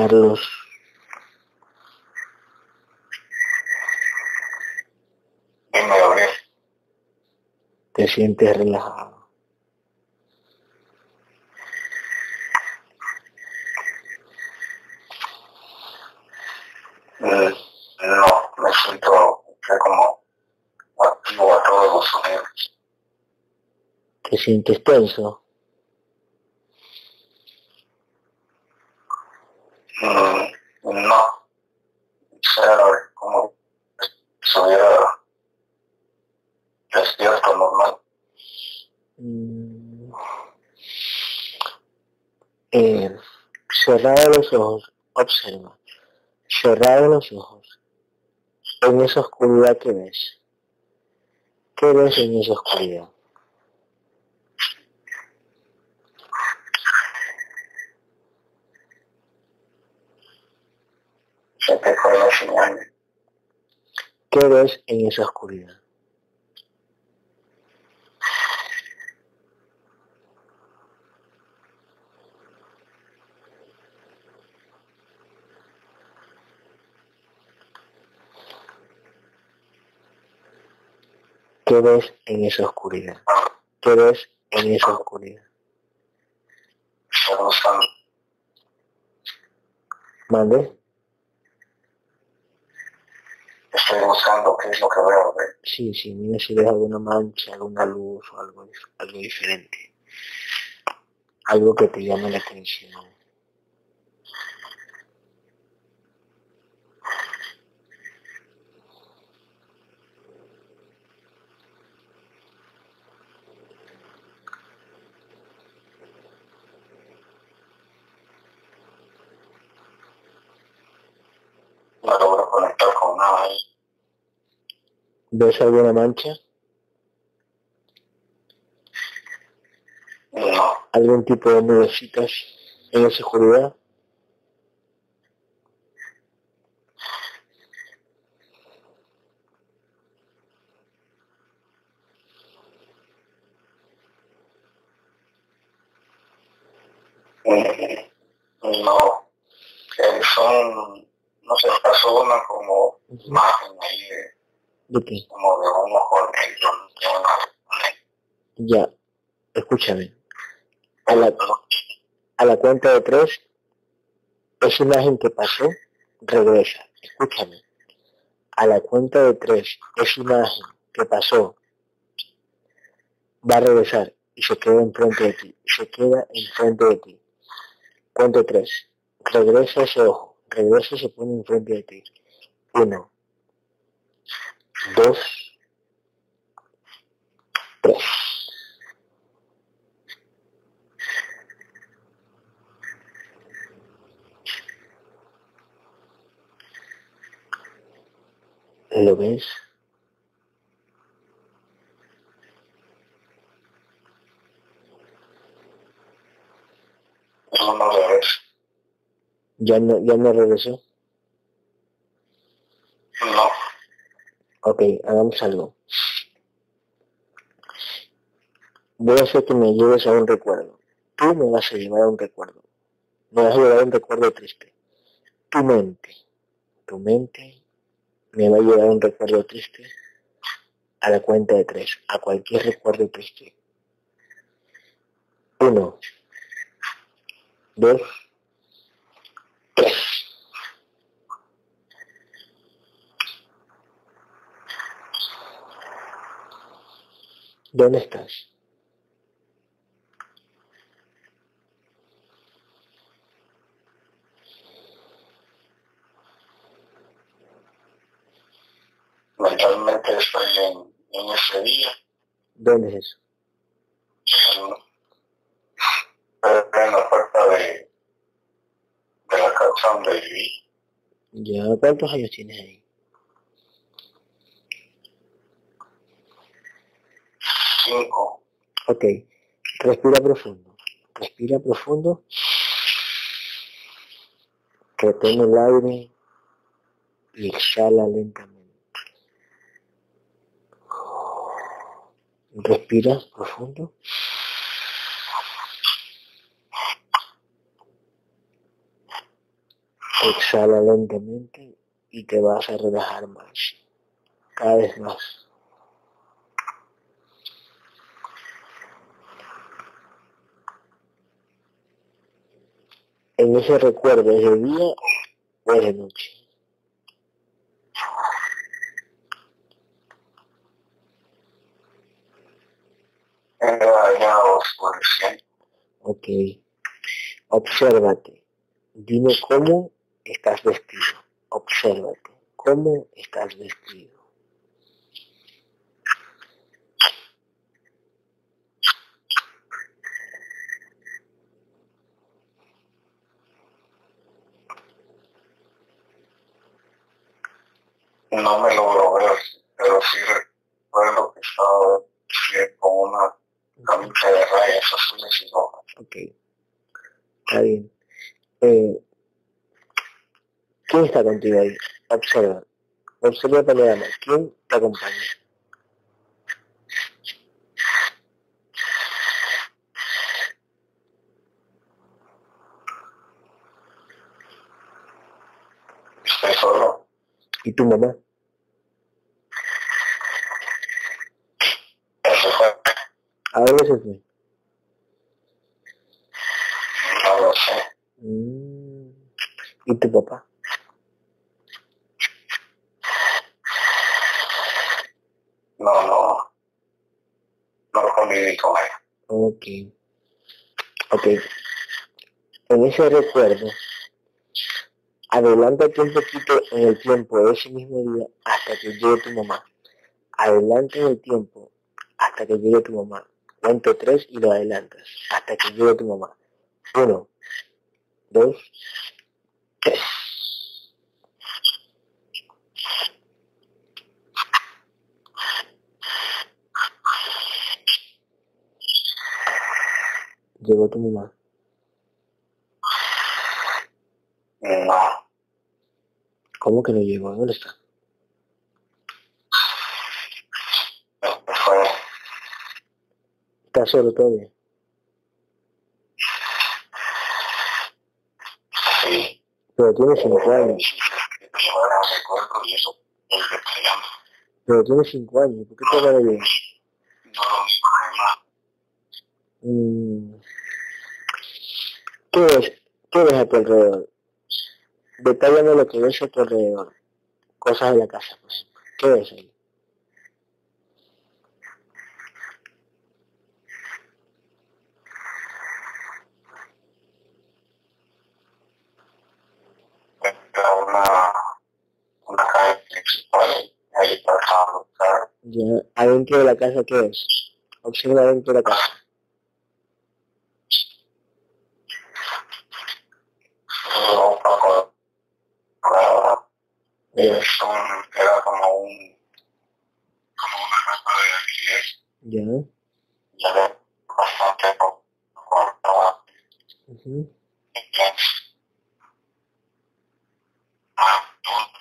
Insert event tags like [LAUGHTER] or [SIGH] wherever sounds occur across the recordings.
Carlos. Dime, Gabriel. Te sientes relajado. Mm, No, me siento ya como activo a todos los sonidos. Te sientes tenso. Mm, No. O como si estuviera despierto normal. Mm. Eh, cerrado los ojos, observa. Cerrado los ojos. En esa oscuridad que ves. ¿Qué ves en esa oscuridad? Se te fue la señal. ¿Qué ves en esa oscuridad? ¿Qué ves en esa oscuridad? ¿Qué ves en esa oscuridad? ¿Mande? Estoy buscando qué es lo que veo. ¿ve? Sí, sí, mira si ves alguna mancha, alguna luz o algo, algo diferente. Algo que te llame la atención. No logro conectar con nada ahí. ¿Ves alguna mancha? No, ¿Algún tipo de nubecitas en esa oscuridad? Mm, no. Eh, son, no sé, pasó una como imagen ahí de, ¿De qué? como de un ojo negro. de una- Ya, escúchame. A la, a la cuenta de tres, esa imagen que pasó, regresa. Escúchame. A la cuenta de tres, esa imagen que pasó, va a regresar y se queda enfrente de ti. Se queda enfrente de ti. Cuento tres. Regresa ese ojo. Regresa se pone enfrente de ti. Uno. Dos. Tres. ¿Lo ves? No, no lo ves. ¿Ya no, ya no regresó? No. Ok, hagamos algo. Voy a hacer que me lleves a un recuerdo. Tú me vas a llevar a un recuerdo. Me vas a llevar a un recuerdo triste. Tu mente, tu mente me va a llevar a un recuerdo triste a la cuenta de tres, a cualquier recuerdo triste. Uno, dos, ¿Dónde estás? Mentalmente estoy en, en ese día. ¿Dónde es eso? en, en la puerta de, donde viví. Ya, ¿cuántos años tienes ahí? Cinco. Ok, respira profundo. Respira profundo. Retén el aire y exhala lentamente. Respira profundo. Exhala lentamente y te vas a relajar más, cada vez más. En ese recuerdo, ¿es de día o es de noche? Ok. Obsérvate. Dime cómo estás vestido. Obsérvate. ¿Cómo estás vestido? No me logro ver, pero sí recuerdo que estaba con una camisa de rayas azules y rojas. Ok. Está bien. Eh, ¿Quién está contigo ahí? Observa. Observa para más. ¿Quién te acompaña? Estoy solo. ¿Y tu mamá? Eso fue. ¿A dónde se fue? No lo sé. Mm. ¿Y tu papá? No, no. No conviví con él. Ok. Ok. En ese recuerdo, adelántate un poquito en el tiempo de ese mismo día hasta que llegue tu mamá. Adelanta en el tiempo hasta que llegue tu mamá. Cuento tres y lo adelantas hasta que llegue tu mamá. Uno, dos, tres. Llegó tu mamá. No. ¿Cómo que no llegó? ¿Dónde está? Se fue. ¿Está solo todavía? Sí. Pero tiene cinco años. Pero tiene cinco años. ¿Por qué todavía no llega? No lo mismo además. Mm. ¿Qué ves? ¿Qué ves a tu alrededor? Detállame lo que ves a tu alrededor. Cosas de la casa, por ejemplo. ¿Qué ves ahí? Ya, adentro de la casa, ¿qué ves? Observa adentro de la casa. Luego un poco Ya, es un, era como un, como una casa de alquiler. ya. Ya ve bastante cortaba. ujú. Ah, no.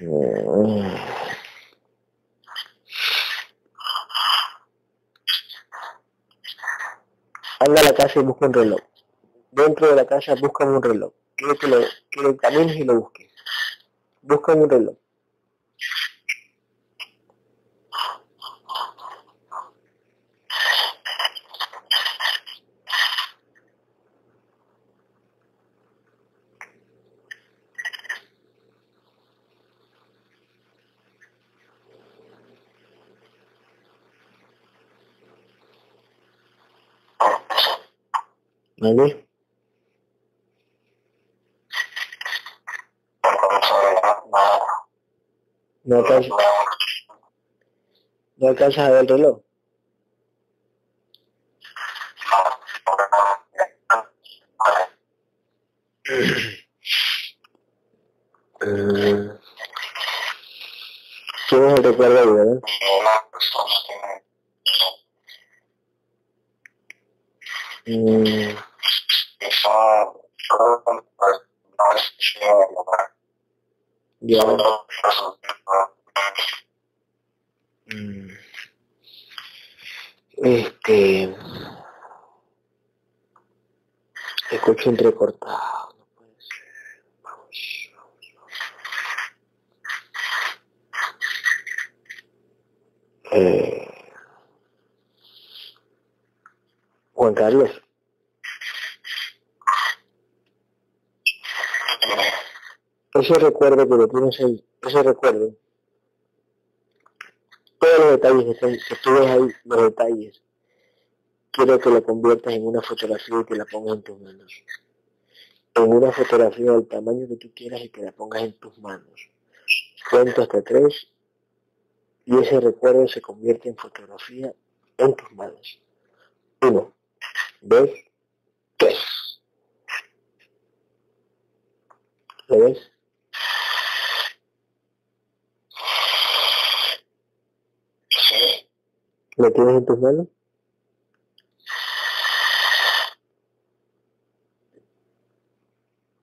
Mm. Anda a la casa y busca un reloj. Dentro de la casa busca un reloj. Quiero que lo, que camines y lo busques. Busca un reloj. ¿Vale? No alcanzas, no alcanzas a ver el reloj. Mm. Tienes el recuerdo. Mm, ya. Mm. Este. escucho entrecortado. No puede ser. Vamos, vamos, vamos. Eh, Juan Carlos. Ese recuerdo que lo tienes ahí, ese recuerdo, todos los detalles que, que tú ves ahí, los detalles, quiero que lo conviertas en una fotografía y que la pongas en tus manos. En una fotografía del tamaño que tú quieras y que la pongas en tus manos. Cuento hasta tres y ese recuerdo se convierte en fotografía en tus manos. Uno, dos, tres. ¿Lo ves? Sí, ¿Lo tienes en tus manos?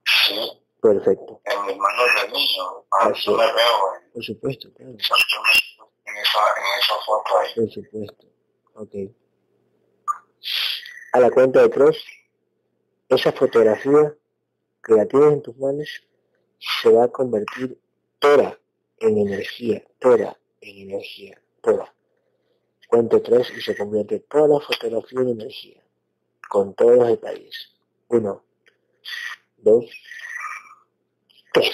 sí, Perfecto. en mis manos de niño. A Así yo me veo en, Por supuesto, claro. en esa, en esa foto ahí. Por supuesto. Ok. A la cuenta de tres, esa fotografía que la tienes en tus manos se va a convertir toda en energía, toda en energía, toda. Cuento tres y se convierte toda la fotografía en energía, con todos los detalles. Uno, dos, tres.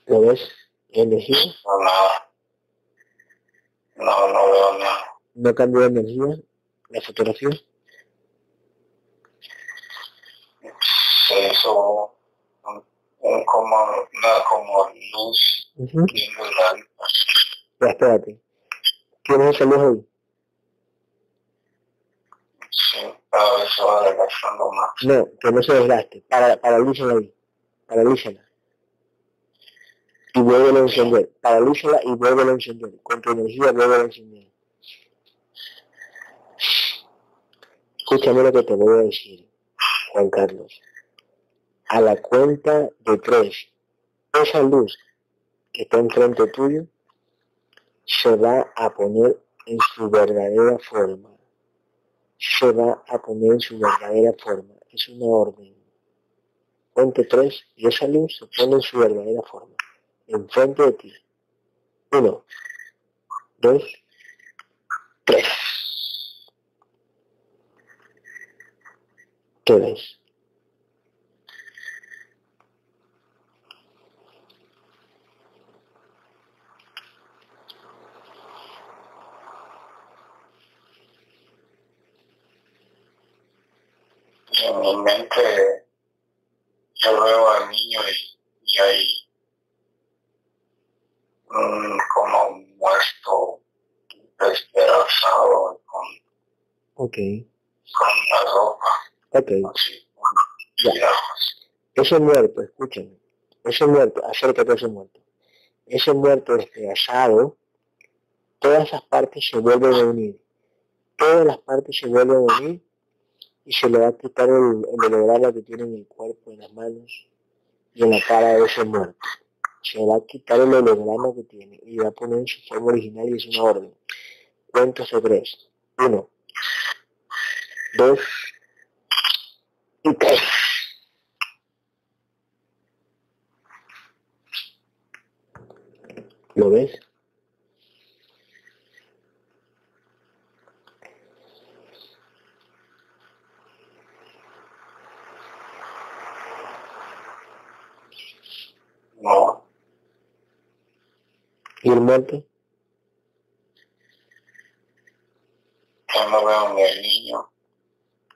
¿Lo ves? Energía, No, nada. No, no veo nada. no cambió de energía, la fotografía. Se hizo un, un como, una como luz Ujú. bien muy grande. Ya, espérate. ¿Tienes esa luz ahí? Sí, cada vez se va desgastando más. No, que no se desgaste. Para, paralízala ahí. Paralízala. Y vuelve a encender. Paralízala y vuelve a encender. Con tu energía vuelve a encender. Escúchame lo que te voy a decir, Juan Carlos. A la cuenta de tres, esa luz que está enfrente tuyo se va a poner en su verdadera forma. Se va a poner en su verdadera forma. Es una orden. Cuente tres y esa luz se pone en su verdadera forma. Enfrente de ti. Uno, dos, tres. ¿Qué ves? En mi mente yo veo al niño y, y como un muerto despedazado con, Ok, con la ropa ok. así, Ya. Ese muerto, escúchame, ese muerto, acércate a ese muerto. Ese muerto despedazado, todas esas partes se vuelven a unir. Todas las partes se vuelven a unir y se le va a quitar el, el holograma que tiene en el cuerpo, en las manos y en la cara de ese muerto. Se va a quitar el holograma que tiene y va a poner en su forma original y es una orden. Cuento hasta tres. Uno, dos y tres. ¿Lo ves? No, ¿Y el muerto? yo no veo ni el niño,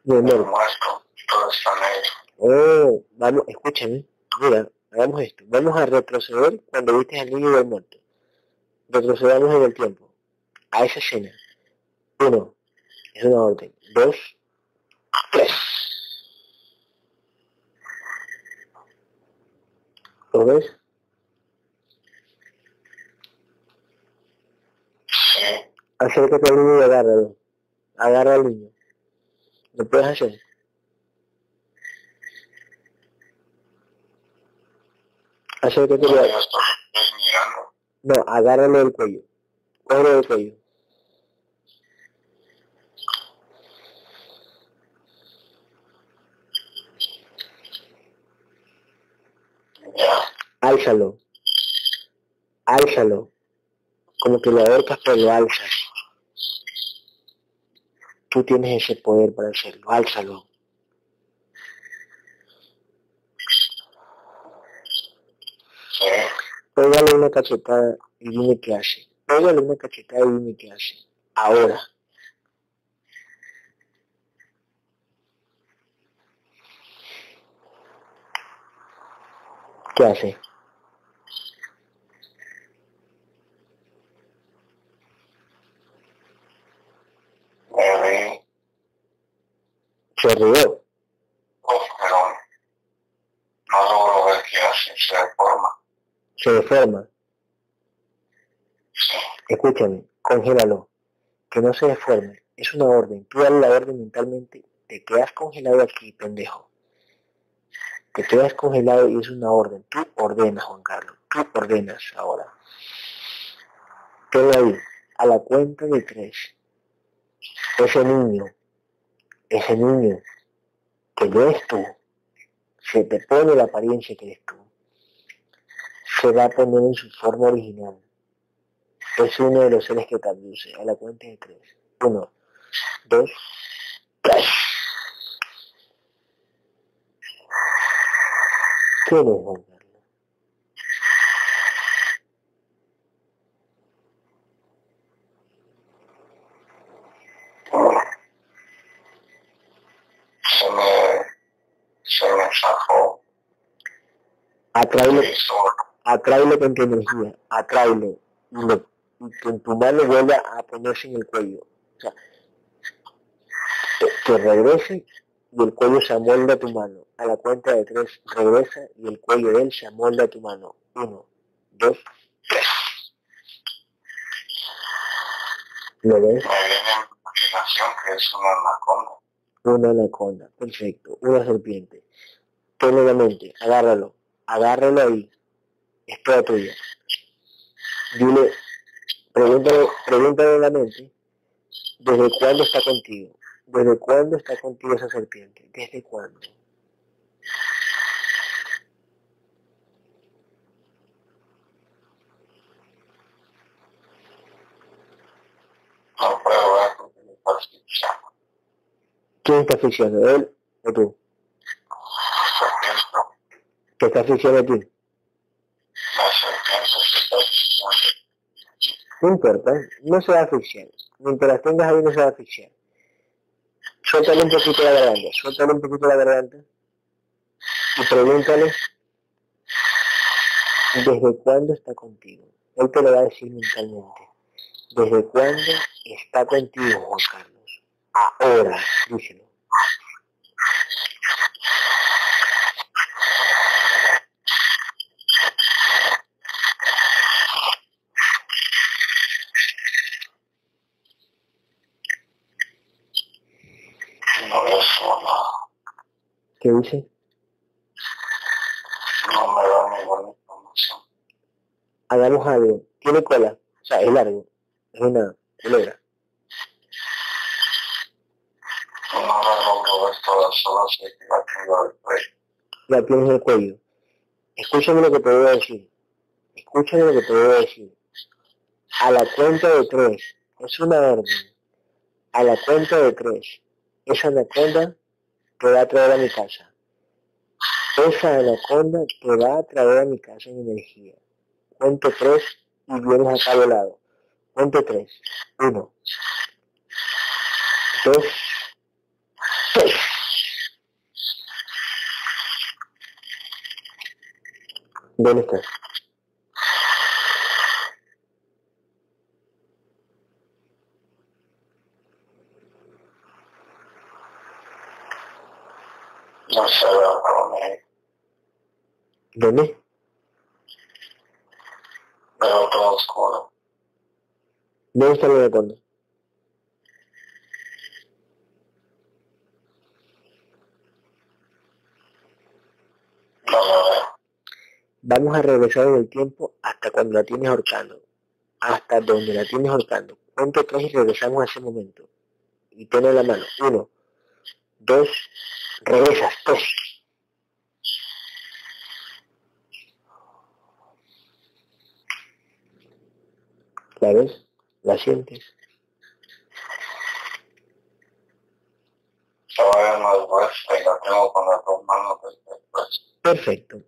ni el muerto, todo está negro. Oh, vamos, escúchame. Mira, hagamos esto. Vamos a retroceder cuando viste al niño y al muerto. Retrocedamos en el tiempo. A esa escena. Uno, es una orden. Dos, tres. ¿Lo ves? Acércate al niño y agárralo. Agarra al niño. ¿Lo puedes hacer? Acércate. No, yo estoy mirando. No, agárralo del cuello. Cógelo del cuello. Álzalo. Álzalo. Como que lo ahorcas pero lo alzas. Tú tienes ese poder para hacerlo. Álzalo. Pégale una cachetada y dime qué hace. Pégale una cachetada y dime qué hace. Ahora. ¿Qué hace? Se rió. Pero no logro ver qué hace, se deforma. Se deforma. Sí. Escúchame. Congélalo. Que no se deforme. Es una orden. Tú dale la orden mentalmente. Te quedas congelado aquí, pendejo. Te quedas congelado y es una orden. Tú ordenas, Juan Carlos. Tú ordenas ahora. Ten ahí, a la cuenta de tres. Ese niño, ese niño que no es tú, se te pone la apariencia que eres tú. Se va a poner en su forma original. Es uno de los seres que te abduce. A la cuenta de tres. Uno, dos, tres. ¿Quién es Juan Carlos? Se me, se me zafó. Atráelo, atráelo con tu energía, atráelo. Y, lo- y que en tu mano vuelva a ponerse en el cuello. O sea, que, regrese y el cuello se amolda a tu mano. A la cuenta de tres, regresa y el cuello de él se amolda a tu mano. Uno, dos, tres. ¿Lo ves? me viene en imaginación que es una anaconda. Una anaconda, perfecto. Una serpiente. En la mente, agárralo, agárralo ahí. Es toda tuya. Dile, pregúntale, pregúntale en la mente, ¿desde cuándo está contigo? ¿Desde cuándo está contigo esa serpiente? ¿Desde cuándo? ¿Quién está asfixiando? ¿Él o tú? ¿Qué está asfixiando a ti? la serpiente se está asfixiando. No importa, no se va a asfixiar. Mientras las tengas ahí no se va a asfixiar. Suéltale un poquito la garganta, suéltale un poquito la garganta y pregúntale desde cuándo está contigo. Él te lo va a decir mentalmente. ¿Desde cuándo está contigo, Juan Carlos? Ahora, díselo. ¿Qué dice? no me da ninguna información. Hagamos algo. Tiene cola, o sea, es largo. Es una culebra. No solo sé que la tengo del cuello. La tienes en el cuello. Escúchame lo que te voy a decir. Escúchame lo que te voy a decir. A la cuenta de tres. Es una orden. A la cuenta de tres. Esa anaconda a traer a mi casa. Esa anaconda a traer a mi casa en energía. Cuento tres y vienes acá al lado. Cuento tres. Uno. Dos. Tres. ¿Dónde estás? No solo con él. ¿Dónde? Veo todo oscuro. ¿Dónde está lo de cuándo? No. Vamos a regresar en el tiempo hasta cuando la tienes ahorcando. Hasta donde la tienes ahorcando. Cuento tres y regresamos a ese momento. Y tenés la mano. Uno, dos, regresas, tres. ¿La ves? ¿La sientes? Perfecto.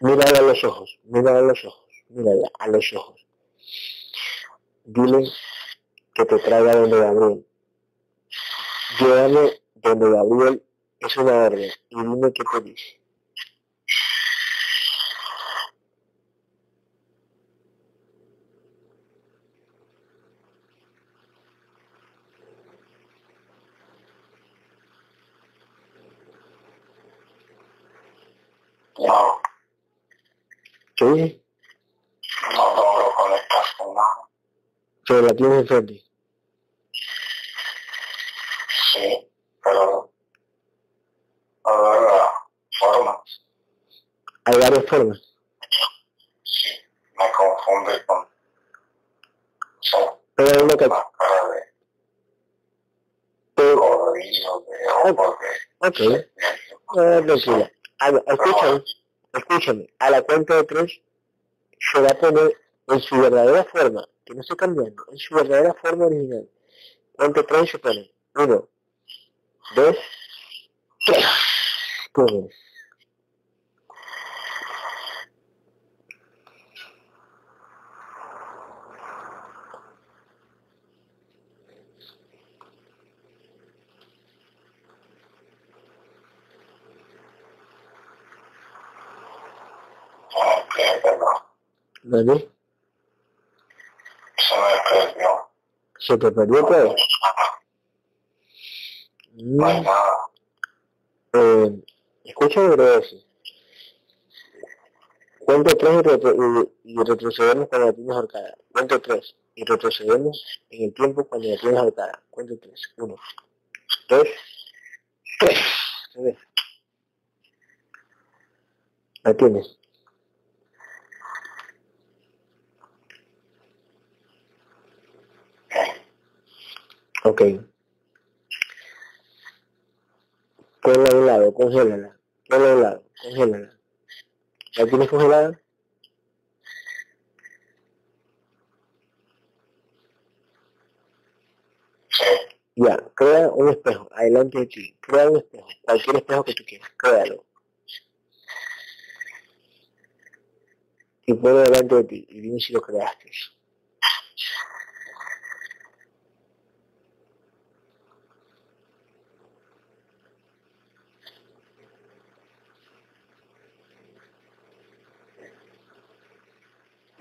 Mírala a los ojos, mírala a los ojos, mírala a los ojos. Dile que te traiga donde Gabriel. Llévame donde Gabriel es una orden y dime qué te dice. No, ¿Qué no logro conectar con nada. Pero la tienes enfrente. Sí, pero Hay varias formas. Sí, me confunde con son Pero hay una que... de pero- codrillo, de ojos, de Ok, ah, tranquila. A escúchame, escúchame. A la cuenta de tres se va a poner en su verdadera forma, que no estoy cambiando, en su verdadera forma original. Cuenta tres se pone. Uno, dos, tres. Pum. Ok, perdón. ¿Vale? Se me perdió. Se te perdió todo. No hay nada. eh, escúchame, lo que voy a decir. Cuento tres y, retro- y- retrocedemos cuando la tienes ahorcada. Cuento tres y retrocedemos en el tiempo cuando la tienes ahorcada. Cuento tres. Uno, dos, tres. ¿Se ve? La tienes. Ok. Ponla a un lado, congélala. Ponla a un lado, congélala. ¿La tienes congelada? Ya, crea un espejo, adelante de ti. Crea un espejo, cualquier espejo que tú quieras, créalo. Y ponlo delante de ti y dime si lo creaste.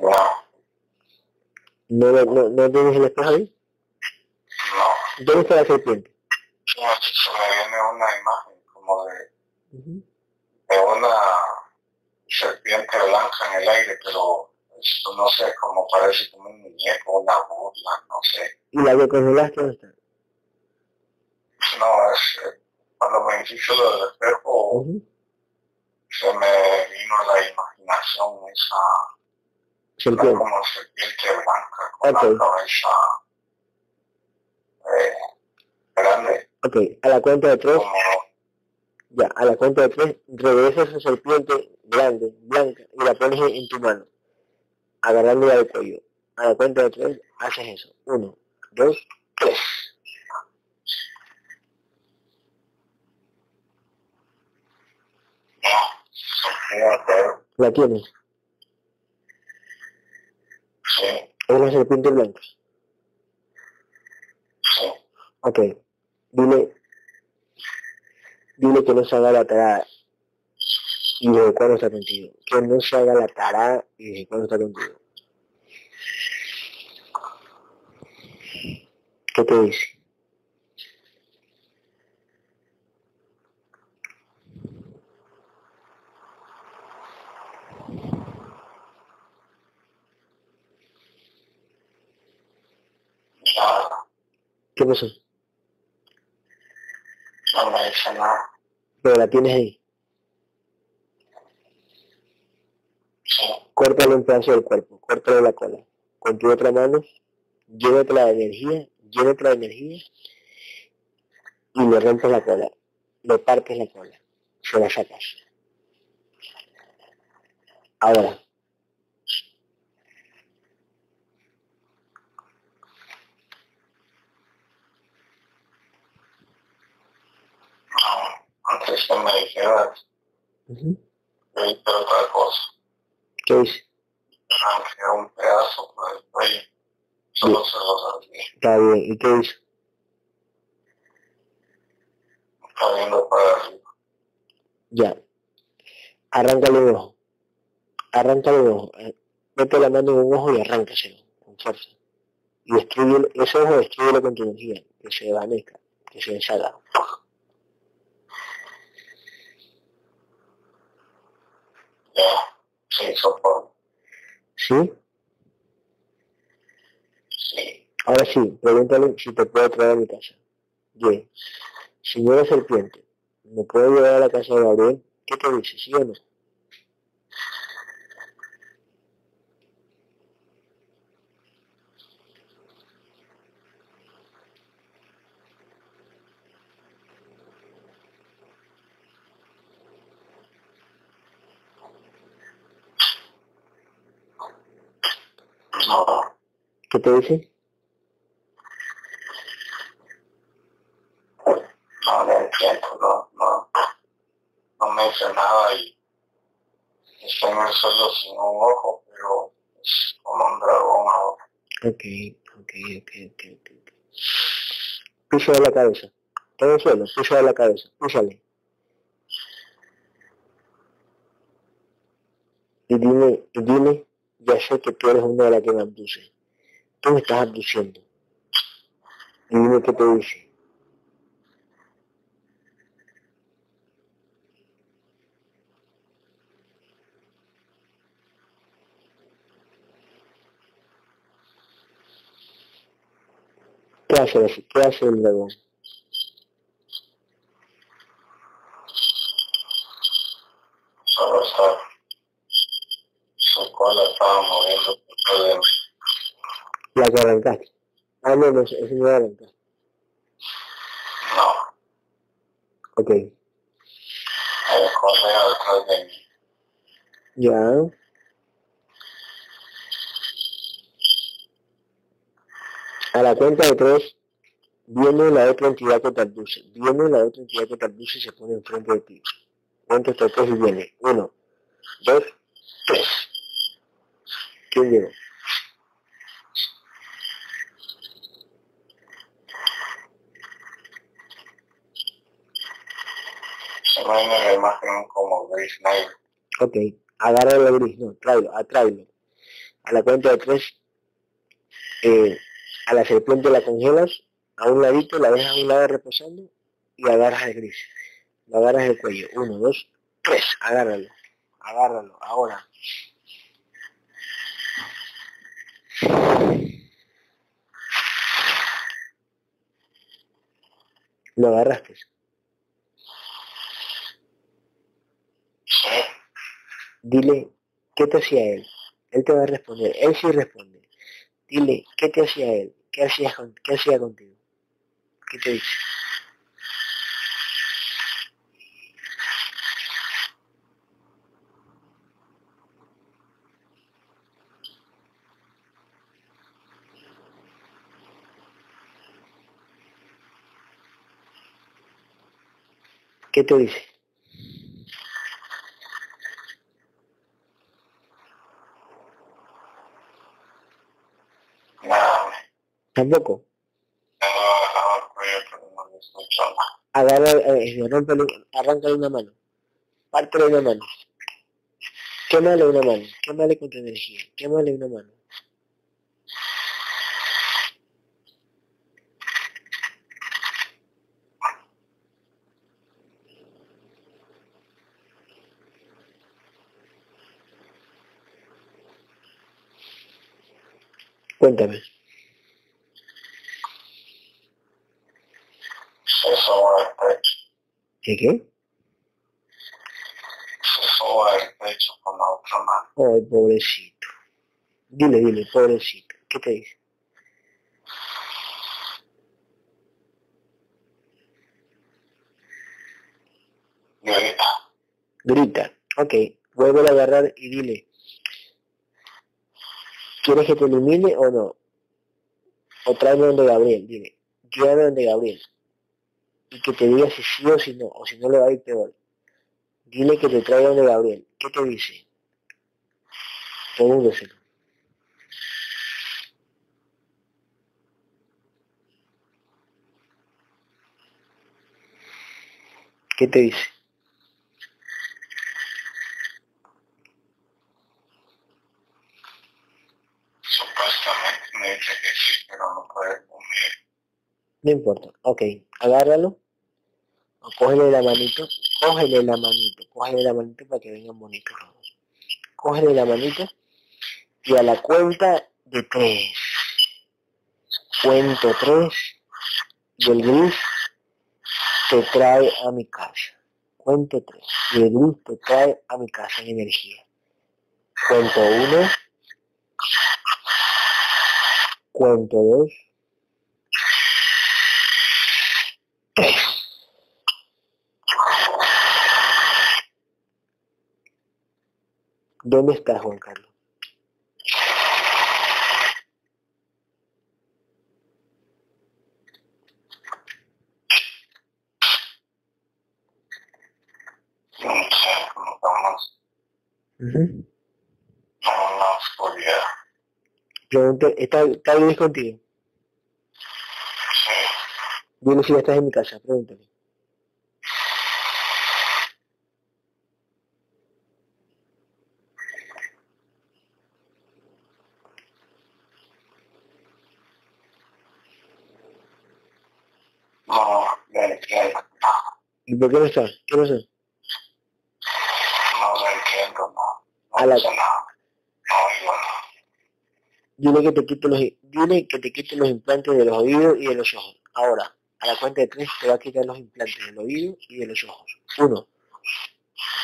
No, ¿No, no, no tienes el espejo ahí? no. ¿Dónde está la serpiente? Se me viene una imagen como de, Ujú. de una serpiente blanca en el aire, pero esto no sé, como parece como un muñeco, una burla, no sé. ¿Y la que congelaste dónde está? No, es eh, cuando me dijiste lo del espejo, Ujú. se me vino la imaginación esa, Serpiente. como serpiente blanca con Ok. la cabeza eh, grande, Ok, a la cuenta de tres, como ya, a la cuenta de tres, regresa esa serpiente grande, blanca, y la pones en, tu mano, agarrándola del cuello. A la cuenta de tres, haces eso. Uno, dos, tres. fíjate, La tienes. Es la serpiente blanca. Ok. Dile, dile que no se haga la tarada. Y desde cuándo está contigo. Que no se haga la tarada y desde cuándo está contigo. ¿Qué te dice? nada, ¿Qué pasó? no me dice nada, Pero la tienes ahí. Córtale un pedazo del cuerpo, córtale la cola. Con tu otra mano, llévate la energía, llévate la energía y le rompes la cola, le partes la cola, se la sacas. Ahora, antes que me dijeras, ujú, yo hice otra cosa. ¿qué dice? Arranqué un pedazo por el cuello. Solo se lo saqué. Está bien, ¿y qué dice? Está viendo para arriba. Ya. Arráncale un ojo. Arráncale un ojo. Eh, Mete la mano en un ojo y arráncaselo con fuerza. Y destruye ese ojo destruyelo con tu energía, que se desvanezca, que se deshaga. Por. ¿Sí? Sí. Ahora sí, pregúntale si te puedo traer a mi casa. Bien. Señora serpiente, ¿me puedo llevar a la casa de Gabriel? ¿Qué te dice, sí o no? No. ¿Qué te dice? No le entiendo. No. No. No me dice nada y. Está en el suelo sin un ojo, pero es como un dragón ahora. Ok, ok, ok, ok, ok. ok. Piso de la cabeza. Todo el suelo, piso de la cabeza. Písale. Y dime, y dime, ya sé que tú eres una de las que me abduce. Tú me estás abduciendo. Y dime qué te dice. ¿Qué hace, qué hace el dragón? Solo está. Su cola estaba moviendo por de mí. La que arrancaste. Ah, no, no, ese no la arrancaste. No. Ok, El correa detrás de mí. ya. A la cuenta de tres, viene la otra entidad que te abduce. Viene la otra entidad que te abduce y se pone enfrente de ti. Cuenta hasta tres y viene. Uno, dos, tres. ¿Quién llegó? Viene la imagen como Grace Knight. Ok, agarra la gris, no, tráelo, atráelo. A la cuenta de tres, eh, a la serpiente la congelas, a un ladito, la dejas a un lado reposando y agarras el gris. Lo agarras el cuello. Uno, dos, tres, agárralo. Agárralo, ahora. Lo agarraste. Sí. Dile, ¿qué te hacía él? Él te va a responder. Él sí responde. Dile, ¿qué te hacía él? ¿Qué hacía, con- qué hacía contigo? ¿Qué te dice? ¿Qué te dice? Nada, me Tampoco. tengo agarrado el cuello, pero no me escucho nada. Agarra, eh, arráncale una mano. Pártele una mano. Quémale una mano. Quémale con tu energía. Quémale una mano. Cuéntame. Se sobre el pecho. ¿Qué qué? El pecho con la otra mano. Ay, pobrecito. Dile, dile, pobrecito. ¿Qué te dice? Grita. Grita. Ok, vuelve a agarrar y dile. ¿Quieres que te elimine o no? O tráeme donde Gabriel, dile. Llévame donde Gabriel. Y que te diga si sí o si no, o si no le va a ir peor. Dile que te traiga donde Gabriel. ¿Qué te dice? Pregúnteselo. ¿Qué te dice? Supuestamente me dice que sí, pero no puede comer. No importa. Ok, agárralo. O cógele la manito. Cógele la manito. Cógele la manito para que vengan bonitos. Cógele la manito. Y a la cuenta de tres. Cuento tres. Y el gris te trae a mi casa. Cuento tres. Y el gris te trae a mi casa en energía. Cuento uno. Cuento dos. Tres. ¿Dónde estás, Juan Carlos? No sé, como estamos Ujú. en una oscuridad. Pregunta, ¿está, está Luis contigo? Sí. Dile si ya estás en mi casa, pregúntale. No, no entiendo. ¿Y por qué no estás? ¿Qué pasó? No lo entiendo, no. A No la- sé nada. No nada. Dile que te quite los, dile que te quite los implantes de los oídos y de los ojos. Ahora, a la cuenta de tres te va a quitar los implantes del oído y de los ojos. Uno,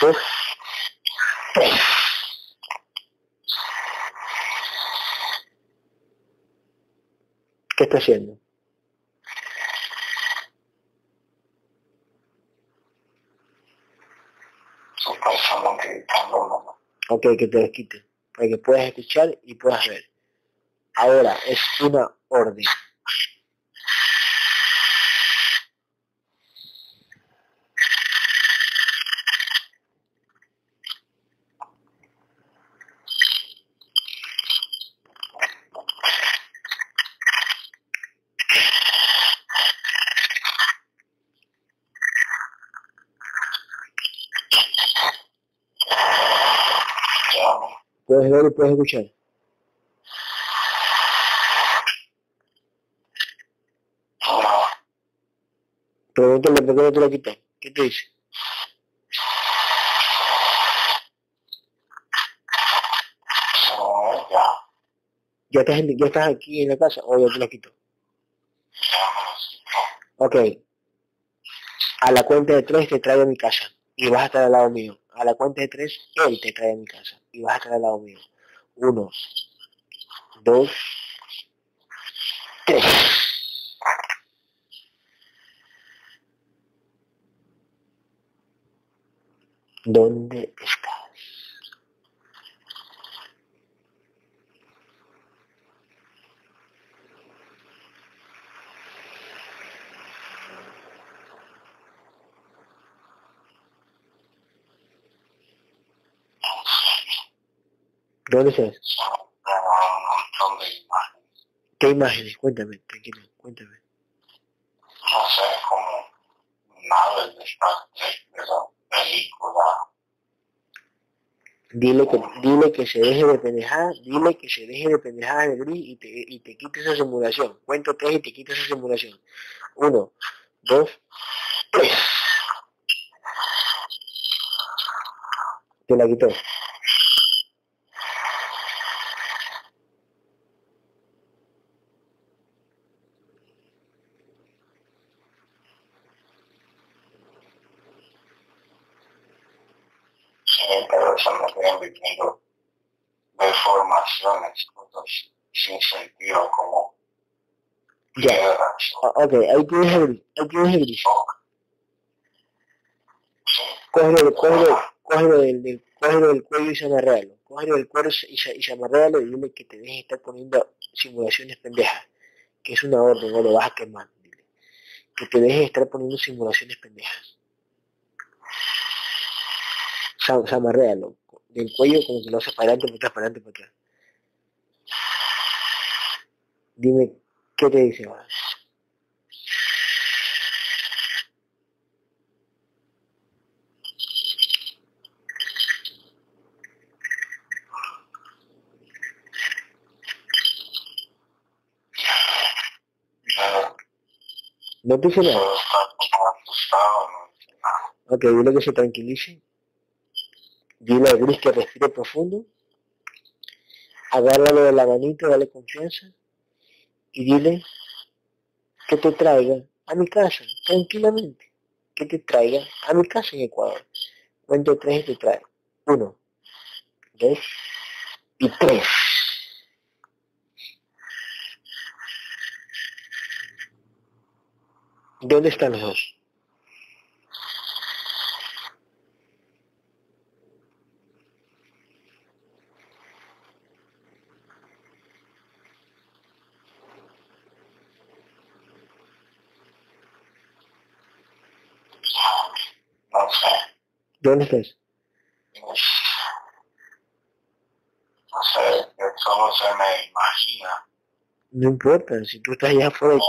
dos, tres. ¿Qué está haciendo? Ok, que te los quite. Para que puedas escuchar y puedas ver. Ahora, es una orden. Puedes ver y puedes escuchar. Pregúntale por qué no te lo quitas. ¿Qué te dice? Ya. ¿Ya estás, ya estás aquí en la casa o ya te lo quito? Quitó. Ok. A la cuenta de tres te traigo a mi casa y vas a estar al lado mío. A la cuenta de tres, él te trae a mi casa y vas a estar lado mío. Uno, dos, tres. ¿Dónde estás? ¿Dónde estás? Pero un montón de imágenes. ¿Qué imágenes? Cuéntame, tranquilo, cuéntame. No sé, como naves de Star Trek, de. Dile que, dile que se deje de pendejar, dile que se deje de pendejar de gris y te, y te quite esa simulación. Cuento tres y te quito esa simulación. Uno, dos, tres. Te la quitó. Sí. pero quedan viviendo deformaciones, cosas sin sentido como Ya. piedras. Ah, Ok, ahí tienes el, ahí tienes el. Sí. Cógelo, cógelo, cógelo del, del, cógelo del cuello y se amarréalo. Cógelo del cuello y se, y se amarréalo y dile que te dejes de estar poniendo simulaciones pendejas. Que es una orden, no lo vas a quemar. Dile. Que te dejes de estar poniendo simulaciones pendejas. Se, se amarréalo. Del cuello como que lo hace para adelante, para atrás, para adelante, para atrás. Dime, ¿qué te dice ahora? ¿No te dice nada. Ok, dile que se tranquilice. Dile a Gris que respire profundo. Agárralo de la manita, dale confianza. Y dile que te traiga a mi casa, tranquilamente. Que te traiga a mi casa en Ecuador. Cuento tres y te trae. Uno, dos y tres. ¿Dónde están los dos? No sé. ¿Dónde estás? No sé, solo se me imagina. No importa, si tú estás allá afuera, una,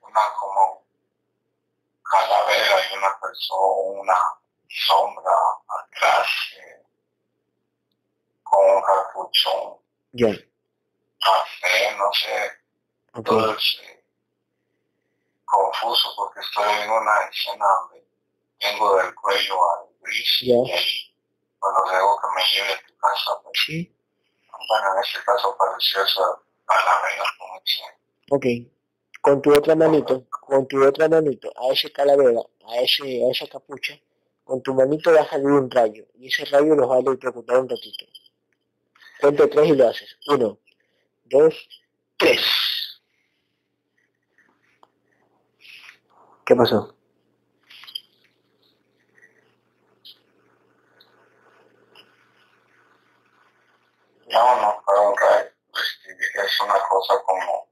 una como calavera y una persona, una sombra atrás eh, con un capuchón. Ya, café, no sé, ok, todo es eh, confuso porque estoy en una escena donde tengo del cuello al gris Ya. y ahí cuando luego que me lleve a tu casa, pues, sí, bueno, en este caso pareció esa calavera como dice. ok. Con tu otra manito, con tu otra manito, a ese calavera, a ese, a esa capucha, con tu manito va a salir un rayo, y ese rayo los va a electrocutar un ratito. Cuento tres y lo haces. Uno, dos, tres. ¿Qué pasó? No, no fue un rayo, es una cosa como,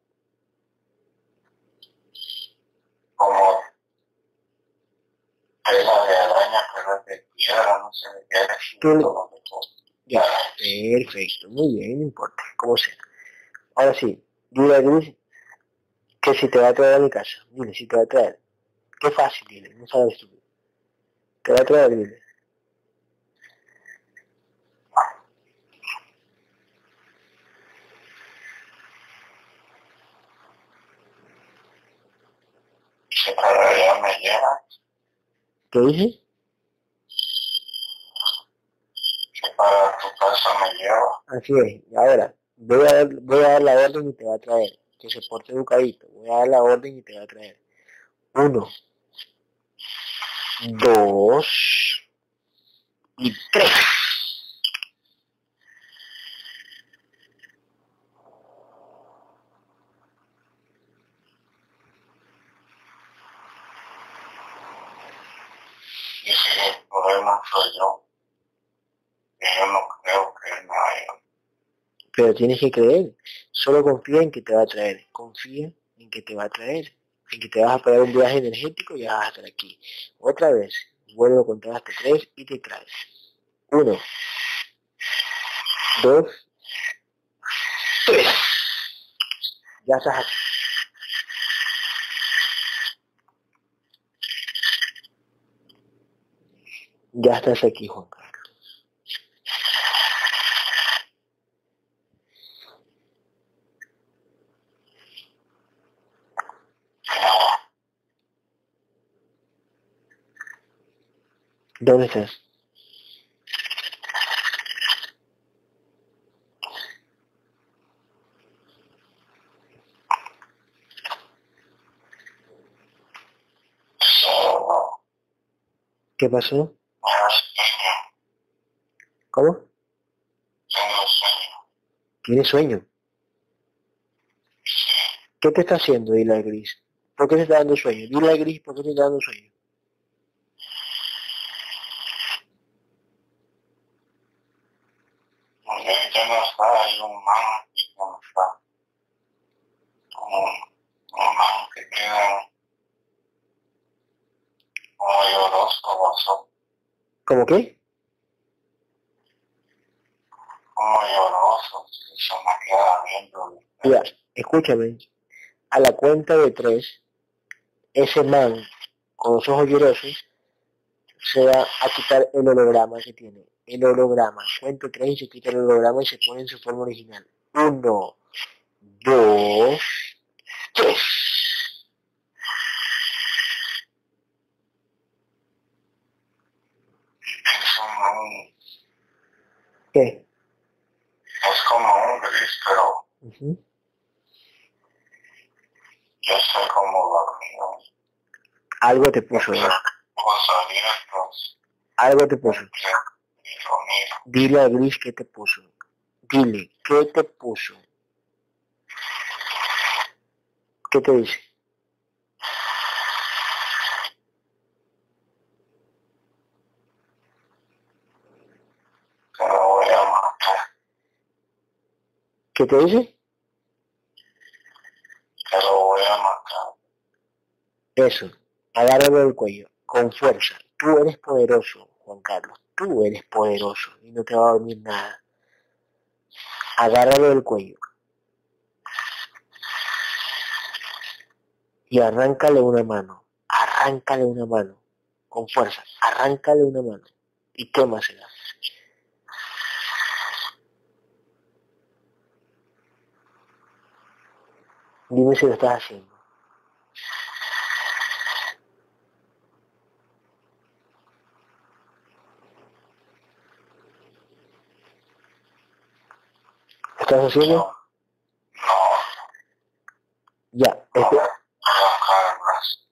como tela de araña, pero es de piedra, no sé de qué todo. Ya, perfecto, muy bien, no importa, como sea. Ahora sí, dile a Gris que si te va a traer a mi casa, dile si te va a traer. Qué fácil, dile, no sabes tú. Te va a traer, dile. Si para me lleva, ¿Qué dije? si para tu casa me lleva, Así es, ahora, voy a, dar, voy a dar la orden y te va a traer. Que se porte educadito, voy a dar la orden y te va a traer. Uno, dos y tres. y si el problema soy yo, que yo no creo que él me haya. Pero tienes que creer, solo confía en que te va a traer, confía en que te va a traer, en que te vas a pagar un viaje energético y ya vas a estar aquí. Otra vez, vuelvo a contar hasta tres y te traes. Uno, dos, tres. Ya estás aquí. Ya estás aquí, Juan Carlos. ¿Dónde estás? Solo ¿Qué pasó? ¿Cómo? Tengo sueño. ¿Qué te está haciendo, dile al gris? ¿Por qué te está dando sueño? Dile al gris, ¿por qué te está dando sueño? Porque ya no está, hay un man que no está. Un, un man que queda como lloroso, gozoso, ¿Cómo qué? como lloroso, y se me queda viendo. Mira, escúchame. A la cuenta de tres, ese man con los ojos llorosos se va a quitar el holograma que tiene. El holograma. Cuento tres y se quita el holograma y se pone en su forma original. Uno, dos, tres. Es un, ¿Qué? es como un gris, pero yo estoy como dormido. Algo te puso, ¿no? Ojos abiertos, Algo te puso. Dile a Gris qué te puso. Dile, ¿qué te puso? ¿Qué te dice? que lo voy a matar, ¿Qué te dice? que lo voy a matar. Eso, agárralo del cuello, con fuerza. Tú eres poderoso, Juan Carlos. Tú eres poderoso y no te va a dormir nada. Agárralo del cuello. Y arráncale una mano. Arráncale una mano. Con fuerza. Arráncale una mano. Y quémasela. Dime si lo estás haciendo. ¿Lo estás haciendo? No, Ya. no, Este,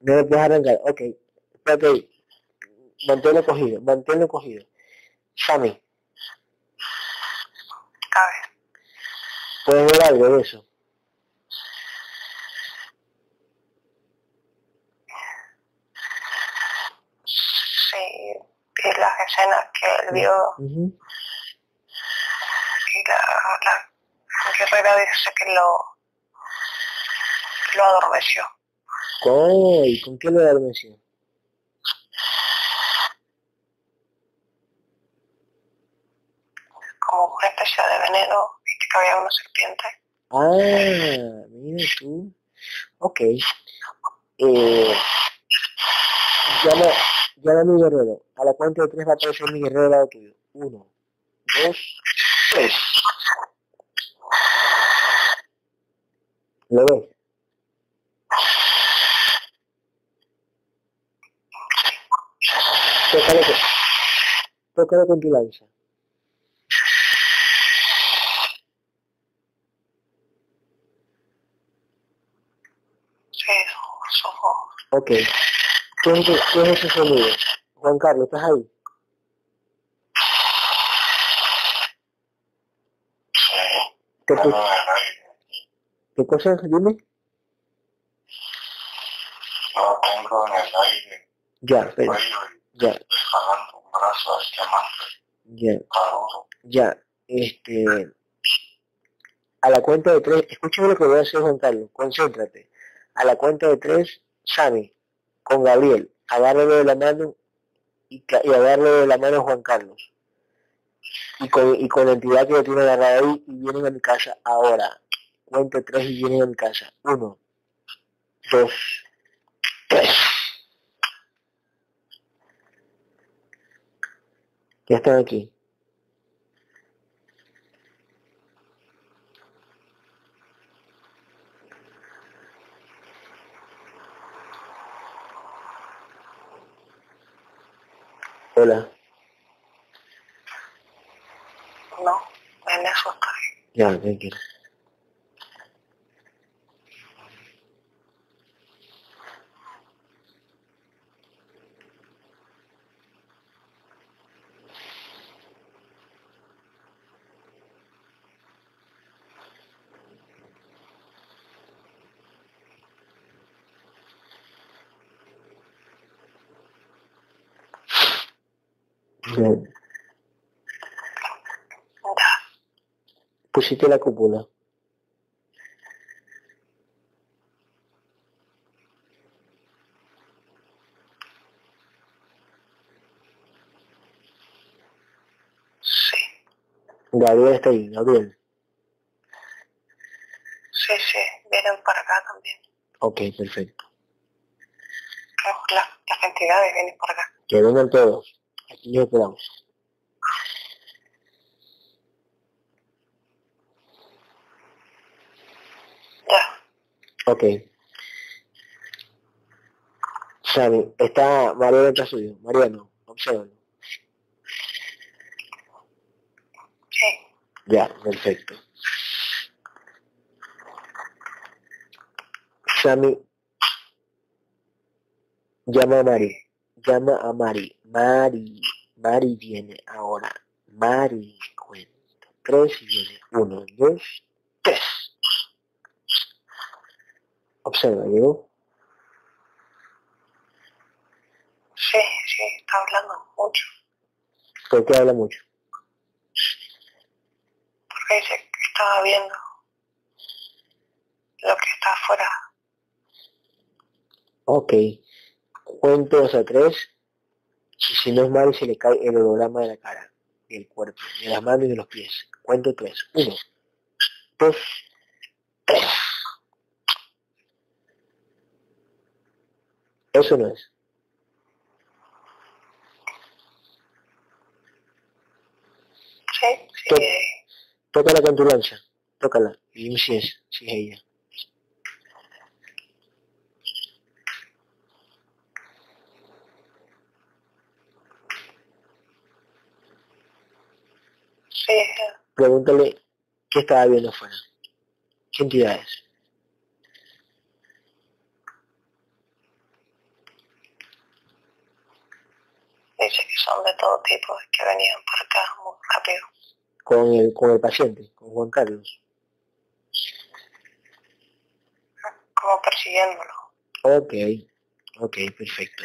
no lo puedes arrancar. Ok. Espérate ahí. Manténlo cogido. Manténlo cogido. Sammy, A ver, ¿puedes ver algo de eso? sí, vi las escenas que él vio y la, la guerrera dice que lo, lo adormeció. Ay, ¿Con qué lo adormeció? como una especie de veneno, viste que había una serpiente. Ah, mira tú. Ok. Eh, llama, llama a mi guerrero. A la cuenta de tres va a aparecer mi guerrero al lado tuyo. Uno, dos, tres. ¿Lo ves? Tócalo con, tócalo con tu lanza. Ok. ¿Qué es, qué es ese sonido? Juan Carlos, ¿estás ahí? ¿Qué, aire. ¿Qué cosa? Dime. Tengo en el aire, Ya, espera. Ya, estoy jalando un brazo al diamante, ya, ya. Este. A la cuenta de tres, escúchame lo que voy a hacer, Juan Carlos. Concéntrate. A la cuenta de tres, Sammy, con Gabriel, agárralo de la mano y, y de la mano a Juan Carlos. Y con, y con la entidad que lo tiene agarrado ahí y vienen a mi casa ahora. Cuento tres y vienen a mi casa. Uno, dos, tres. Ya están aquí. Hola. No, me asusta. Ya, tranquilo. Bien. Ya. Pusiste la cúpula. Sí, Gabriel está ahí, Gabriel. sí, sí. Vienen para acá también. Ok, perfecto. Claro, la- las entidades vienen para acá. Que vengan todos. Aquí nos quedamos. Ya. Ok. Sani, está Mariano está suyo. Mariano, obsérvalo. Sí. Ya, perfecto. Sammy, llama a Mari. Llama a Mari. Mari. Mari viene ahora. Mari cuenta. Tres y viene. Uno, dos, tres. Observa, ¿llegó? Sí, sí, está hablando mucho. ¿Por qué habla mucho? Porque dice que estaba viendo lo que está afuera. Ok. Cuento hasta tres. Si, si no es Mari, se le cae el holograma de la cara, del cuerpo, de las manos y de los pies. Cuento tres. Uno, dos, tres. Eso no es. Sí, sí. Tócala con tu lanza. Tócala. Y dime si es, si es ella. sí, Pregúntale qué estaba viendo afuera. ¿Qué entidad es? dice que son de todo tipo y que venían para acá muy rápido. Con el, con el paciente, con Juan Carlos. Como persiguiéndolo. Ok, ok, perfecto.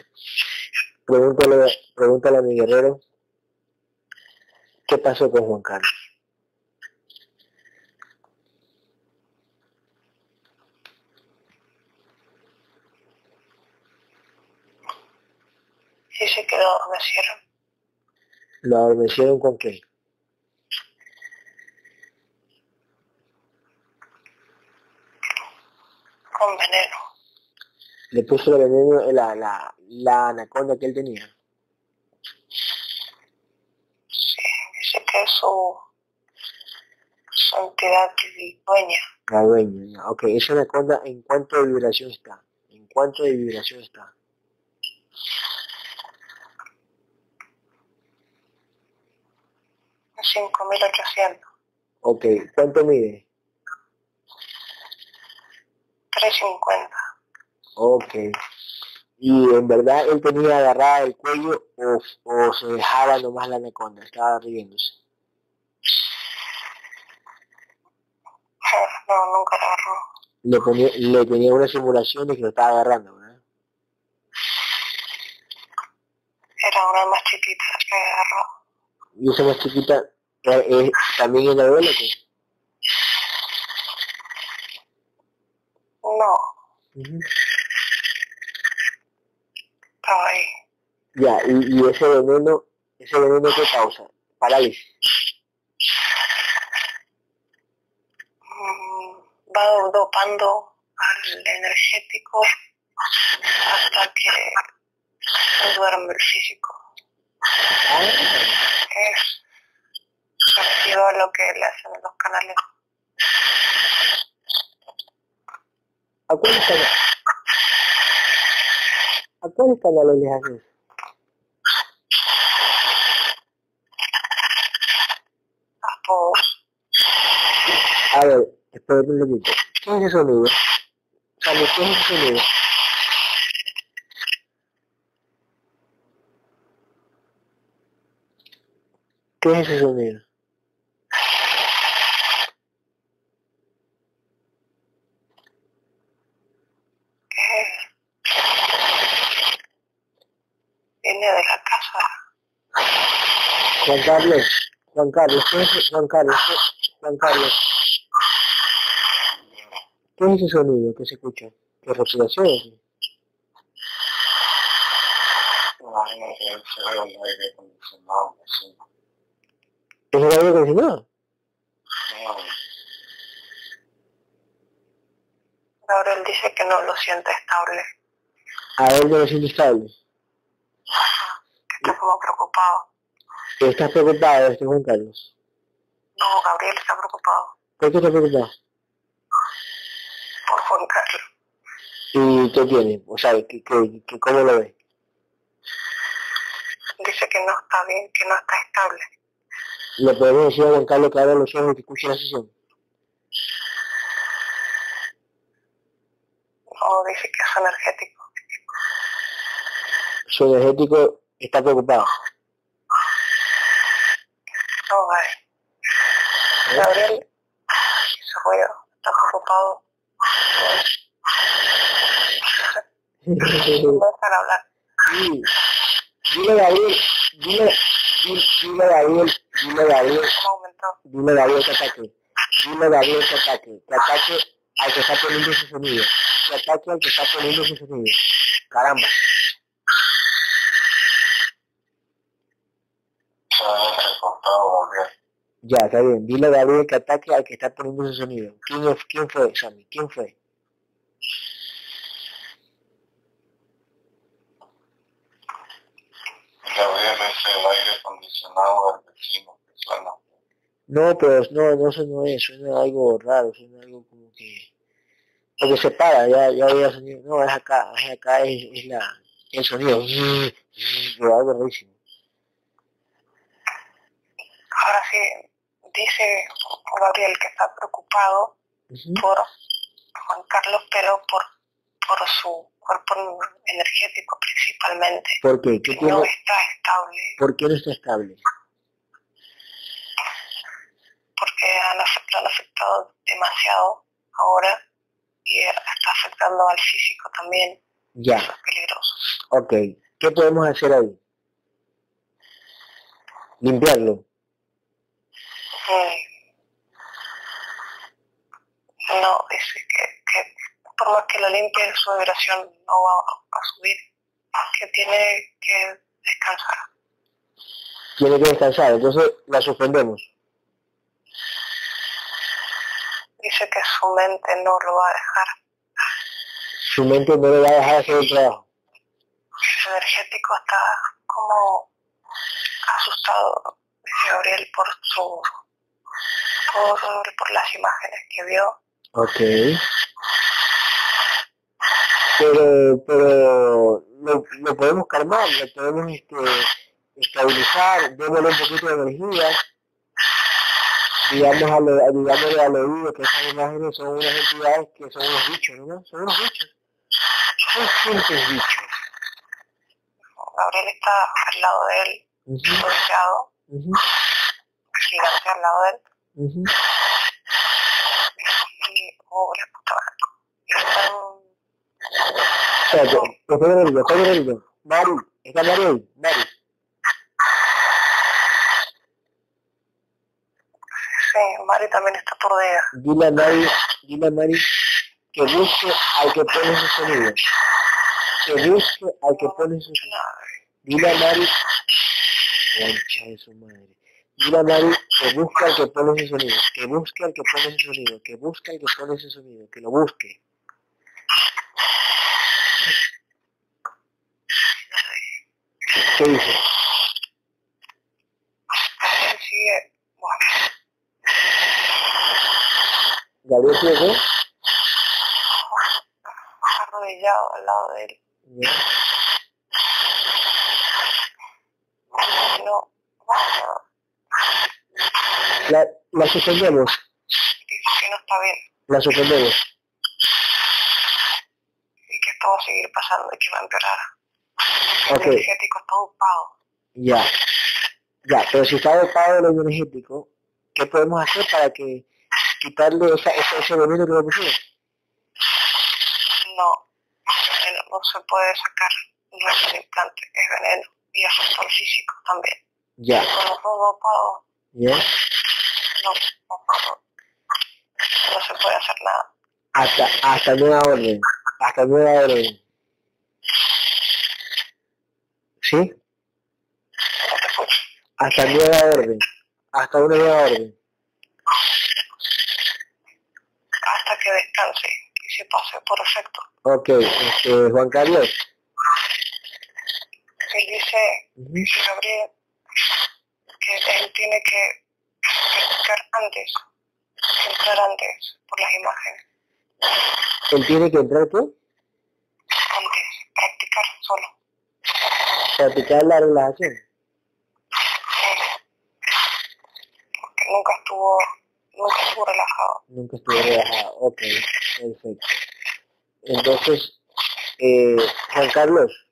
Pregúntale, pregúntale a mi guerrero qué pasó con Juan Carlos. Dice que lo adormecieron. ¿Lo adormecieron con qué? con veneno. Le puso el veneno, la, la, la anaconda que él tenía. Sí, dice que es su, su entidad dueña. La dueña. Ok, esa anaconda, ¿en cuánto de vibración está? ¿En cuánto de vibración está? 5800. Ok, ¿cuánto mide? 350. Ok. Y en verdad él tenía agarrada el cuello o, o se dejaba nomás la anaconda, estaba riéndose. No, nunca la agarró. Le, ponía, le tenía una simulación de que lo estaba agarrando, ¿verdad? Era una más chiquita que agarró. Y esa más chiquita eh, también en la duela, pues. No, estaba ahí. Ya, y, y ese veneno, ese veneno qué causa? Parálisis. Mm, Va dopando al energético hasta que se duerme el físico. Ah, Es parecido a lo que le hacen en los canales. ¿A cuáles canales? ¿A cuáles canales les haces? A todos. A ver, espérate un poquito. ¿Qué es ese sonido? ¿qué es ese sonido? ¿Qué es ese sonido? viene de la casa Juan Carlos, Juan Carlos, ¿qué es Juan Carlos? ¿Qué- Juan Carlos, ¿qué es ese sonido que se escucha? ¿Qué respiración? Aire acondicionado, sí. ¿Es el aire acondicionado? No, Gabriel dice que no lo siente estable, A él no lo siente estable. que está como preocupado. ¿Estás preocupado, este Juan Carlos? No, Gabriel está preocupado ¿Por qué estás preocupado? por Juan Carlos. ¿Y qué tiene? O sea, ¿qué, qué, qué- ¿cómo lo ves? Dice que no está bien, que no está estable. ¿Le podemos decir a Juan Carlos que abra los ojos y que escuche la sesión? No, dice que es energético. Su energético está preocupado. No, Gabriel. Gabriel hizo ruido, está preocupado. [LAUGHS] No dejar hablar. Sí. Dile Gabriel, dile, dile, dile Gabriel, dile Gabriel, ¿Cómo aumentó? dile Gabriel que ataque. Dile Gabriel que ataque, que ataque al que está poniendo su sonido. Que ataque al que está poniendo su sonido. Caramba. Ya, está bien. Dile a Gabriel que ataque al que está poniendo su sonido. ¿Quién, es- quién fue, Sammy? ¿Quién fue? Gabriel es el aire acondicionado del vecino que suena. No, pero no, no, eso no es, suena algo raro, suena algo como que... Porque se para, ya, ya había sonido. No, es acá, es acá, es, es la, el sonido. [LAUGHS] Pero algo rarísimo. Ahora sí, dice Gabriel que está preocupado por Juan Carlos, pero por, por su cuerpo energético principalmente. ¿Por qué? ¿Qué Que no está estable ¿Por qué no está estable? porque han afect- lo han afectado demasiado ahora y está afectando al físico también. Ya, Eso es peligroso. ok. ¿Qué podemos hacer ahí? Limpiarlo. Mm. No, dice que, que por más que lo limpie, su vibración no va a, subir, que tiene que descansar. Tiene que descansar, entonces la suspendemos. Dice que su mente no lo va a dejar. Su mente no le va a dejar hacer el trabajo. Su energético está como asustado, dice Gabriel, por su por, por las imágenes que vio. Ok. Pero, pero lo, lo podemos calmar, lo podemos este, estabilizar, démosle un poquito de energía, digamos a lo, digámosle al oído que esas imágenes son unas entidades que son unos bichos, ¿no? Son unos bichos. Son simples bichos. Gabriel está al lado de él, rodeado, ujú, gigante al lado de él, y oh la puta madre. Y están Mari, está Mari ahí, Mari. Sí, Mari también está tordida. Dile a Mari, dile a Mari que busque al que pone su sonido. Que busque al que pone su sonido. Dile a Mari, concha de su madre. Dile a Mari que busque al que pone su sonido. Que busque al que pone su sonido. Que busque al que pone su sonido. Que lo busque. ¿Qué dice? ¿Gabriel sigue qué? arrodillado al lado de él. No, La, la suspendemos. dice que no está bien La suspendemos. Y esto va a seguir pasando y que va a empeorar. El Ok. energético está ocupado. Ya. Ya, pero si está dopado de lo energético, ¿qué podemos hacer para que quitarle esa, esa, ese veneno que le pusieron? No, el veneno no se puede sacar, no es un implante, es veneno y afecta al físico también. Ya. Con todo pago, ¿Ya? no, no, no, no se puede hacer nada. Hasta, hasta nueva orden. Hasta nueva orden. ¿Sí? Hasta nueva orden. Hasta una nueva orden. Hasta que descanse y se pase por efecto. Ok, este, Juan Carlos. Él dice que Gabriel, que él tiene que practicar antes, entrar antes por las imágenes, Él tiene que entrar, ¿qué? practicar solo. Practicar la relajación. Porque nunca estuvo, nunca estuvo relajado. Nunca estuve relajado. Ok, perfecto. Entonces, eh, Juan Carlos,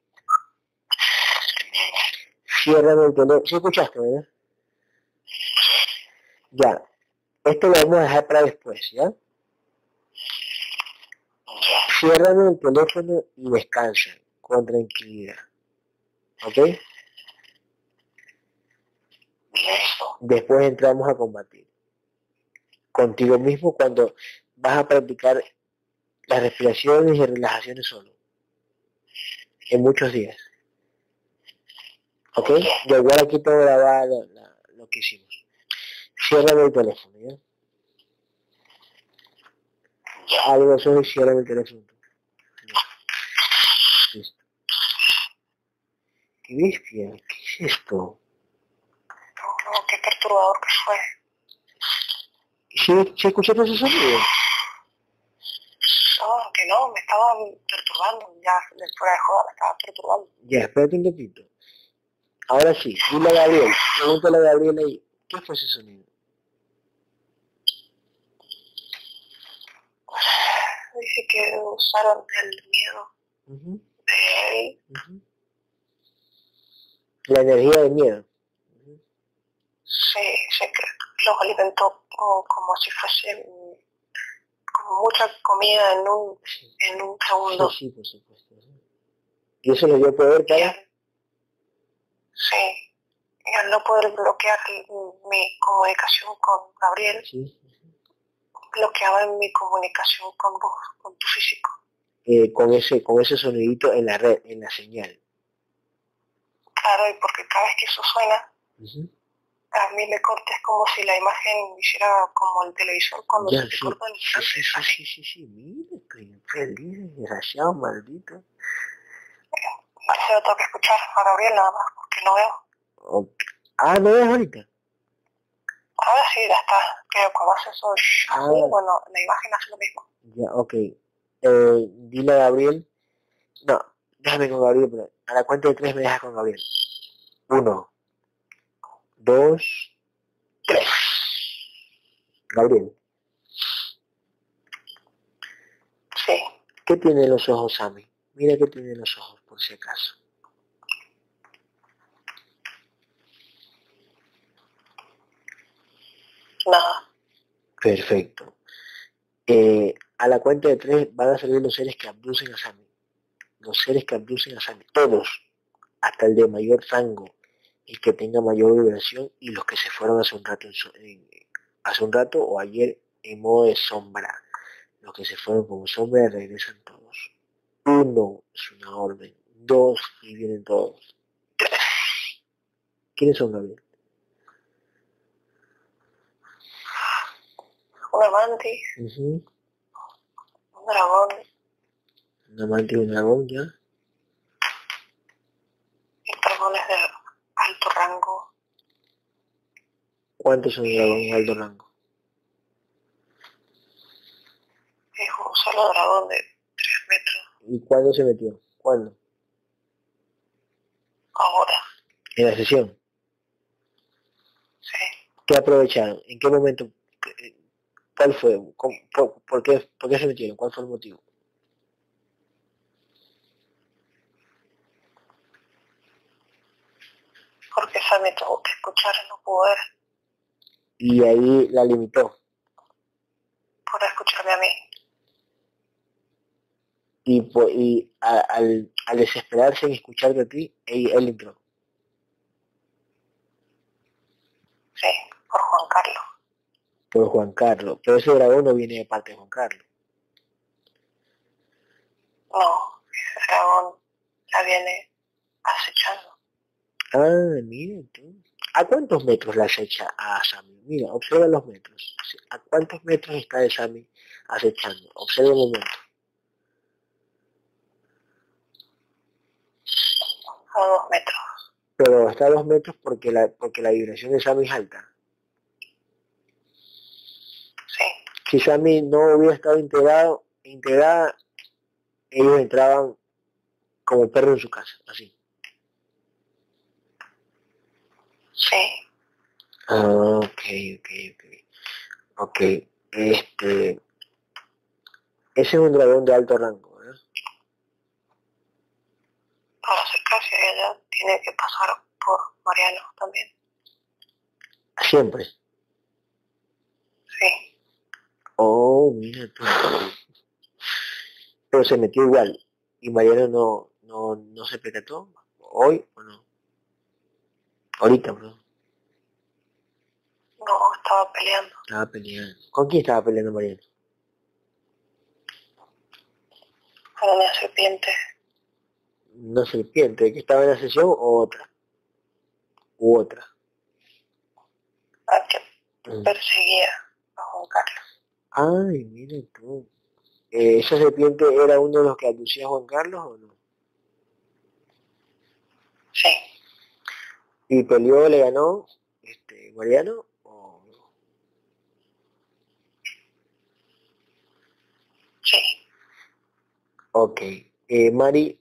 ciérrame el teléfono. ¿Sí escuchaste, verdad? Ya. Esto lo vamos a dejar para después, ¿ya? Ciérrame el teléfono y descansa con tranquilidad. ¿Ok? Después entramos a combatir. Contigo mismo cuando vas a practicar las respiraciones y relajaciones solo. En muchos días. ¿Ok? Yo igual aquí todo grabado la- la- lo que hicimos. Ciérrame el teléfono, ¿ya? Algo eso y ciérrame el. Ya. Listo. ¿Qué bestia? ¿Qué es esto? No, qué perturbador que fue. ¿Sí, sí escuchaste ese sonido? No, que no, me estaba perturbando, ya fuera de joda me estaba perturbando. Ya, espérate un ratito. Ahora sí, dile a Gabriel, pregúntale a Gabriel ahí, ¿qué fue ese sonido? Que usaron el miedo de él. La energía del miedo. Se, se cre- los alimentó como, como si fuese mm, como mucha comida en un, Sí, en un segundo. sí, sí, por supuesto. sí. ¿Y eso le dio poder para? sí, y al no poder bloquear mi comunicación con Gabriel, Sí. Bloqueaba mi comunicación con vos, con tu físico. Eh, con ese con ese sonidito en la red, en la señal. Claro, y porque cada vez que eso suena, Ujú. a mí me corta, es como si la imagen hiciera como el televisor cuando Ya, se te sí. corta el Sí, sí, sí, sí, sí, sí, mira, feliz, desgraciado, maldito. Que tengo que escuchar a Gabriel nada más, porque no veo. Ok. Ah, ¿no ves ahorita? Ahora sí, ya está. Pero cuando hace eso, Ah. bueno, la imagen hace lo mismo. Ya, ok. Eh, dile a Gabriel. No, déjame con Gabriel, pero a la cuenta de tres me dejas con Gabriel. Uno, dos, tres. Gabriel, Sí. ¿qué tiene los ojos, Sammy? Mira qué tiene los ojos, por si acaso. Perfecto. Eh, a la cuenta de tres van a salir los seres que abducen a Sammy. Los seres que abducen a Sammy. Todos. Hasta el de mayor rango. El que tenga mayor vibración y los que se fueron hace un rato, hace un rato o ayer en modo de sombra. Los que se fueron como sombra regresan todos. Uno es una orden. Dos y vienen todos. ¿Quiénes son, Gabriel? Un amante, un dragón Un amante y un dragón, ¿ya? y dragones de alto rango. ¿Cuántos son dragones de alto rango? Es un solo dragón de 3 metros. ¿Y cuándo se metió? ¿Cuándo? Ahora, En la sesión. sí. ¿Qué aprovecharon? ¿En qué momento? ¿Qué- ¿Cuál fue? ¿Cómo- por, por qué, ¿Por qué se metieron? ¿Cuál fue el motivo? Porque Sammy tuvo que escuchar y no pudo ver Y ahí la limitó. por escucharme a mí. Y, po- y a- al, al desesperarse en escucharte a ti, él, él entró. Por Juan Carlos. Por Juan Carlos. Pero ese dragón no viene de parte de Juan Carlos. No, ese dragón la viene acechando. Ah, mira tú. ¿A cuántos metros la acecha a Sammy? Mira, observa los metros. ¿A cuántos metros está de Sammy acechando? Observa un momento. A dos metros. Pero está a dos metros porque la, porque la vibración de Sammy es alta. Sí, Si Sammy no hubiera estado integrado, integrada, ellos entraban como perro en su casa, así. sí. Ah, ok, ok, ok. Ok, este... Ese es un dragón de alto rango, ¿verdad? Para acercarse a ella tiene que pasar por Mariano también. Siempre. Sí, Oh, mira tú. Pero se metió igual. Y Mariano no, no, no se percató. ¿Hoy o no? Ahorita, bro. no estaba peleando. Estaba peleando. ¿Con quién estaba peleando Mariano? con una serpiente. Una serpiente que estaba en la sesión o otra. U otra. a que Mm. perseguía a Juan Carlos. Ay, mira tú. Eh, ¿Esa serpiente era uno de los que aducía a Juan Carlos o no? Sí, ¿Y peleó, le ganó este, Mariano o no? sí. Ok. Eh, Mari,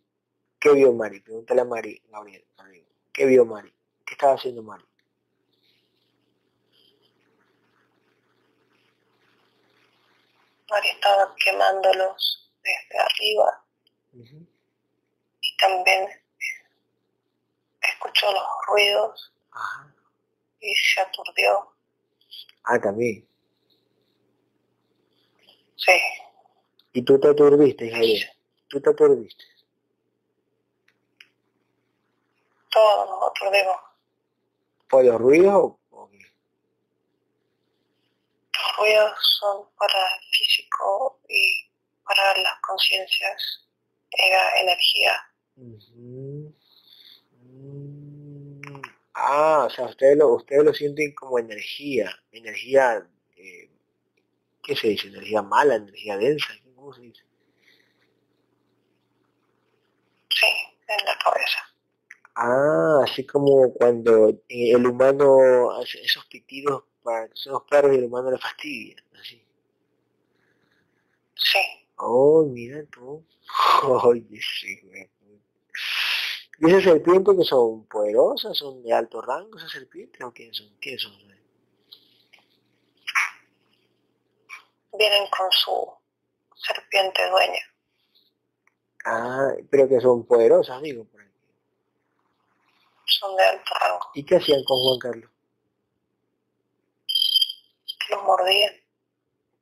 ¿qué vio Mari? Pregúntale a Mari, Gabriel. amigo. ¿Qué vio Mari? ¿Qué estaba haciendo Mari? María estaba quemándolos desde arriba y también escuchó los ruidos Ajá. y se aturdió. Ah, también. Sí, ¿Y tú te aturdiste, Javier? ¿Tú te aturdiste? todos nos aturdimos. ¿Por los ruidos? Los ruidos son para el físico y para las conciencias era energía. Ujú. Mm. Ah, o sea, ustedes lo, ustedes lo sienten como energía, energía, eh, ¿qué se dice? Energía mala, energía densa, ¿cómo se dice? Sí, en la cabeza. Ah, así como cuando eh, el humano hace esos pitidos para que son los perros y el humano le fastidia, así. Sí, Oh, mira tú. [LAUGHS] Oye, sí, güey. ¿Y esas serpientes que son poderosas, son de alto rango esas serpientes o qué son? ¿Qué son? vienen con su serpiente dueña. Ah, pero que son poderosas, digo. por ahí. Son de alto rango. ¿Y qué hacían con Juan Carlos? Mordían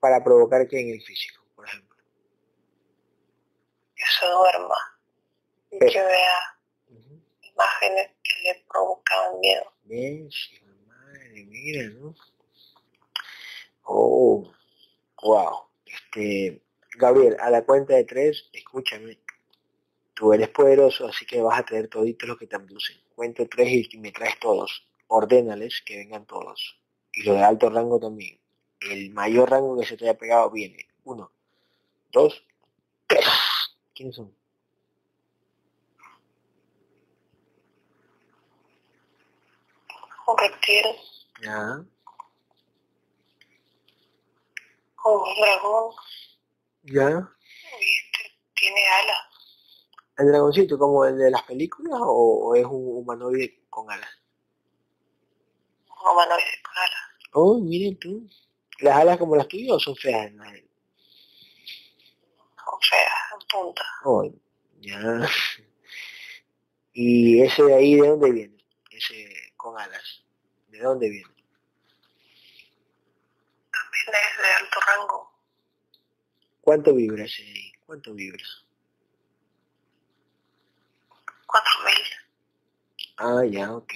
Para provocar que en el físico, por ejemplo. que se duerma y Pero- que vea imágenes que le provocaban miedo. Bien, madre, mira, ¿no? Oh, wow. Este, Gabriel, a la cuenta de tres, escúchame. Tú eres poderoso, así que vas a traer toditos los que te abducen. Cuento tres y me traes todos. Ordénales que vengan todos. Y los de alto rango también. El mayor rango que se te haya pegado viene. Uno, dos, tres. ¿Quiénes son? Un reptil, Ya, un dragón, ya. este tiene alas. ¿El dragoncito como el de las películas o, o es un humanoide con alas? Un humanoide con alas. Oh, miren tú. ¿Las alas como las tuyas o son feas? Son feas, en punta. Oh, ya. ¿Y ese de ahí de dónde viene? Ese con alas. ¿De dónde viene? También es de alto rango. ¿Cuánto vibra ese de ahí? ¿Cuánto vibra? 4000. Ah, ya, ok.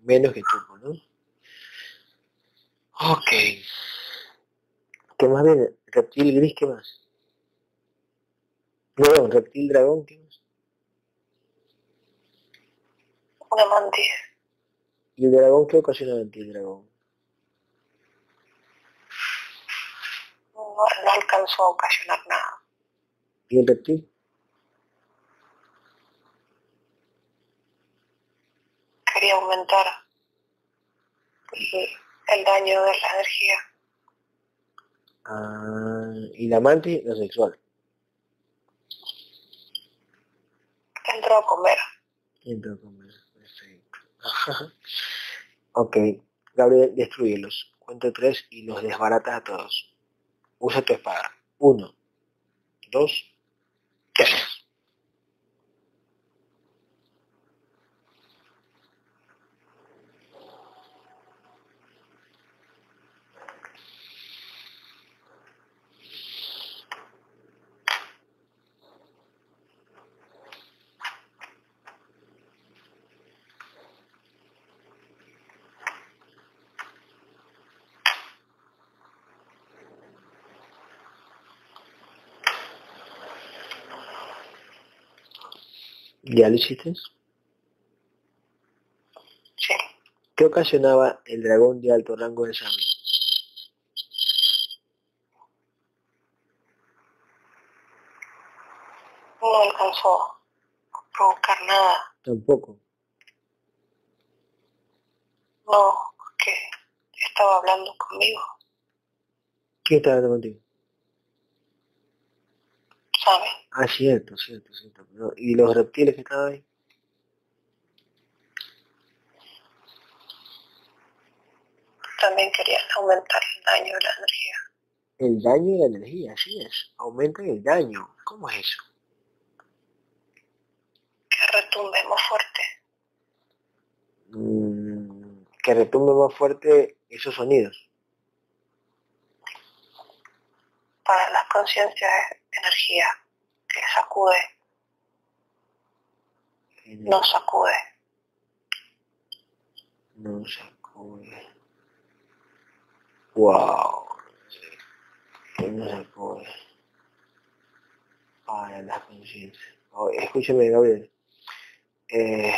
Menos que tú, ¿no? Ok. ¿Qué más viene? Reptil gris, ¿qué más? No, reptil dragón, ¿qué más? Una mantis. ¿Y el dragón qué ocasiona el dragón? No, no alcanzó a ocasionar nada. ¿Y el reptil? Quería aumentar el, el daño de la energía. Ah, y la mantis, la sexual. Entró a comer. Entró a comer, perfecto. [LAUGHS] ok, Gabriel, destruyelos. Cuento tres y los desbaratas a todos. Usa tu espada. Uno, dos, tres. ¿Ya lo hiciste? Sí. ¿Qué ocasionaba el dragón de alto rango de Sami? No alcanzó a provocar nada. Tampoco. No, porque estaba hablando conmigo. ¿Quién estaba hablando contigo? Ah, cierto, cierto, cierto. ¿Y los reptiles que estaban ahí? También querían aumentar el daño de la energía. El daño y la energía, así es. Aumentan el daño. ¿Cómo es eso? Que retumbe más fuerte. Mm, que retumbe más fuerte esos sonidos. Para las conciencias es energía que sacude, no sacude. No sacude. Wow. Que no sacude. Para las conciencias. Oh, escúchame, Gabriel. Eh,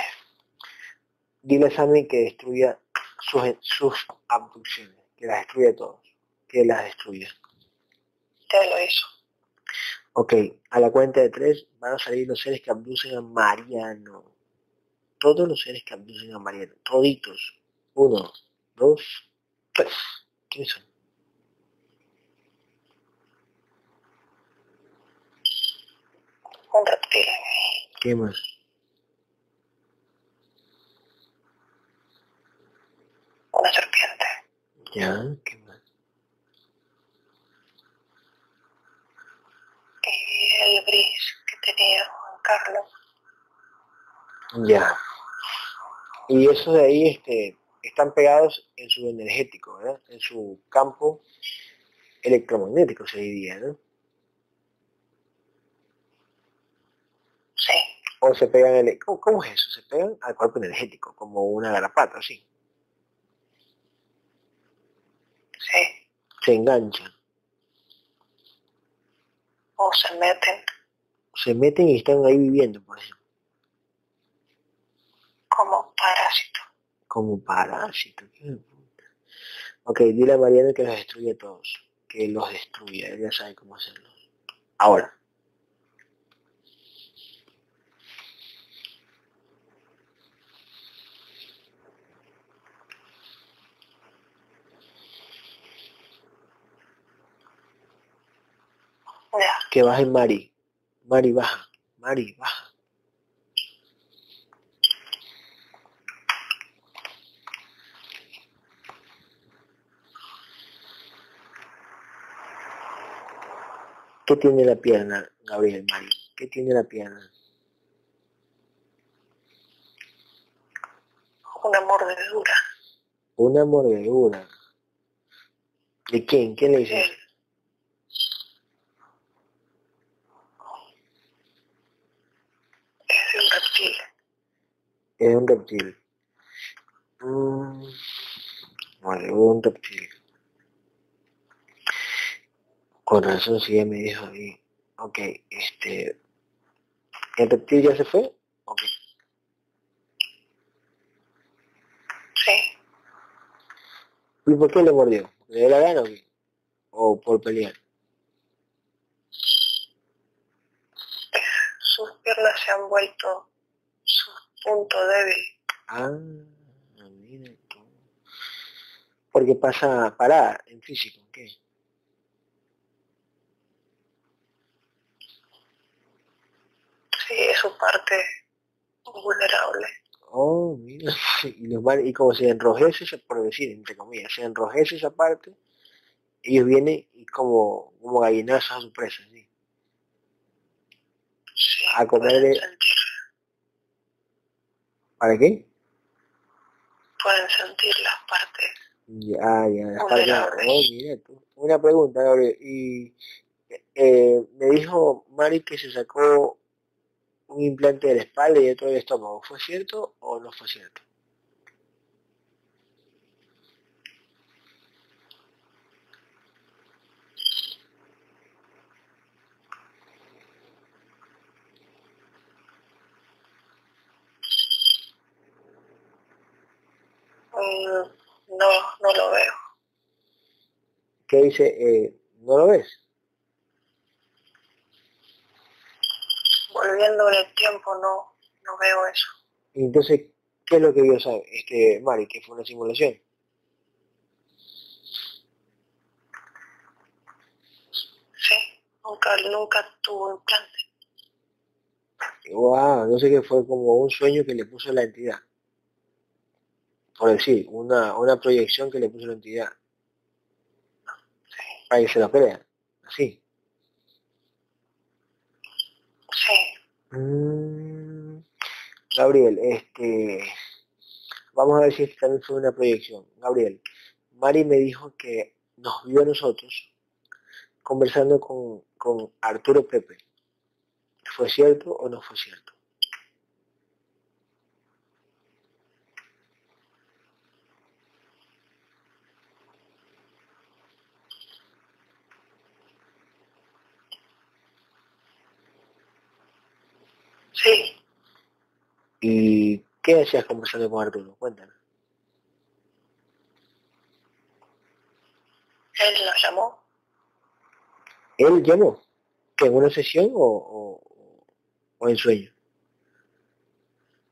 dile a Sammy que destruya sus, sus abducciones, que las destruya todos, que las destruya. Lo hizo. Ok, a la cuenta de tres van a salir los seres que abducen a Mariano. Todos los seres que abducen a Mariano. Toditos. Uno, dos, tres. ¿Quiénes son? Un reptil. ¿Qué más? Una serpiente. Ya, ¿qué más? Y el bris que tenía Juan Carlos. Ya. Y esos de ahí este, están pegados en su energético, ¿verdad? En su campo electromagnético se diría, ¿no? Sí. O se pegan, ele- ¿cómo, cómo es eso? Se pegan al cuerpo energético, como una garrapata, así. Sí. Se enganchan, O se meten se meten y están ahí viviendo, por ejemplo, como parásitos. como parásitos. ¿qué me puta? Ok, dile a Mariano que los destruya a todos, que los destruya, él ya sabe cómo hacerlo. Ahora, Ya. que baje Mari, Mari baja, Mari baja. ¿Qué tiene la pierna, Gabriel Mari? ¿Qué tiene la pierna? Una mordedura. Una mordedura. ¿De quién? ¿Quién le dice eso? Él. Es de un reptil. Es un reptil. Mm, vale, un reptil. Con razón, si ella me dijo ahí. Ok, este... ¿El reptil ya se fue? Ok. Sí. ¿Y por qué le mordió? ¿Le dio la gana o qué? ¿O por pelear? Sus piernas se han vuelto punto débil. Ah, mira tú. Porque pasa parada en físico, ¿qué? Sí, es su parte vulnerable. Oh, mira, [LAUGHS] y, los van- y como se enrojece, por decir, entre comillas, se enrojece esa parte, ellos vienen y como, como gallinazos a su presa, ¿sí? Sí, A comer pueden de- sentir, ¿Para qué? pueden sentir las partes. Ya, ya, las partes- oh, mira tú. Una pregunta, Gabriel, y eh, me dijo Mari que se sacó un implante de la espalda y de todo el estómago, ¿fue cierto o no fue cierto? No, no lo veo. ¿Qué dice? Eh, ¿No lo ves? Volviendo en el tiempo, no, no veo eso. Entonces, ¿qué es lo que vio sabe? Este, Mari, que fue una simulación. Sí, nunca, nunca tuvo implante. Wow, no sé qué fue como un sueño que le puso la entidad. Por decir, una, una proyección que le puso la entidad. Para que se lo crea. Así. Sí, Mm, Gabriel, este, vamos a ver si esta también fue una proyección. Gabriel, Mari me dijo que nos vio a nosotros conversando con, con Arturo Pepe. ¿Fue cierto o no fue cierto? Sí. ¿Y qué hacías conversando con Arturo? Cuéntanos. Él nos llamó. ¿Él llamó? ¿Que en una sesión o, o, o en sueño?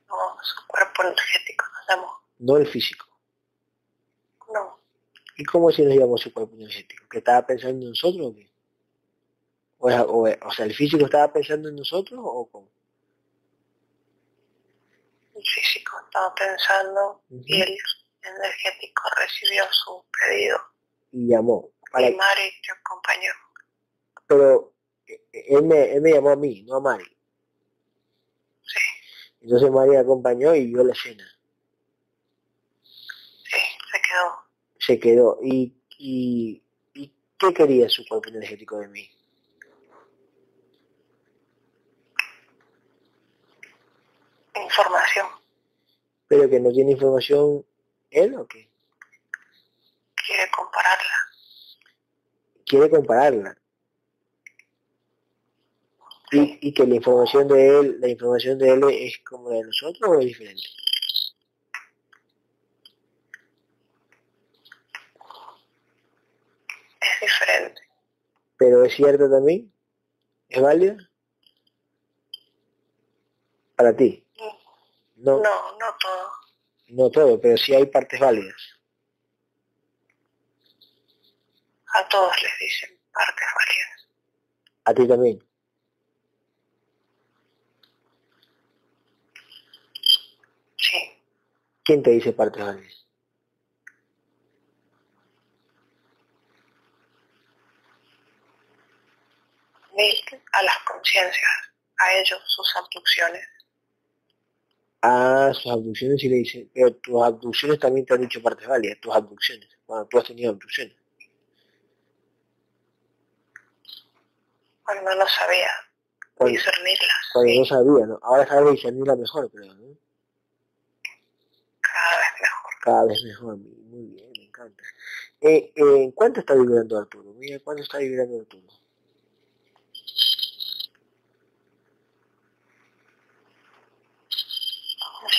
No, su cuerpo energético nos llamó. No el físico. No, ¿Y cómo si nos llamó su cuerpo energético? ¿Que estaba pensando en nosotros o qué? O, o, o sea, ¿el físico estaba pensando en nosotros o cómo? Físico estaba pensando y el energético recibió su pedido. Y llamó. Para, Y Mari te acompañó. pero eh, él me, él me llamó a mí, no a Mari. Sí, Entonces Mari acompañó y vio la escena. sí, se quedó. Se quedó. ¿Y, y, y qué quería su cuerpo energético de mí? Información. ¿Pero que no tiene información él o qué? Quiere compararla. Quiere compararla. Y, y que la información de él, la información de él es como la de nosotros o es diferente. Es diferente. Pero es cierto también, es válida para ti. No, No, no todo. no todo, pero sí hay partes válidas. A todos les dicen partes válidas. A ti también. Sí, ¿Quién te dice partes válidas? a las conciencias, a ellos sus abducciones. Ah, sus abducciones sí le dicen, pero tus abducciones también te han dicho partes válidas, tus abducciones, cuando tú has tenido abducciones. Cuando no sabía Cuando, discernirlas. cuando no sabía, ¿no? Ahora sabes discernirla mejor, creo, ¿no? cada vez mejor. Cada vez mejor, muy bien, me encanta. Eh, eh, ¿Cuánto está vibrando Arturo? Mira, ¿cuánto está vibrando Arturo?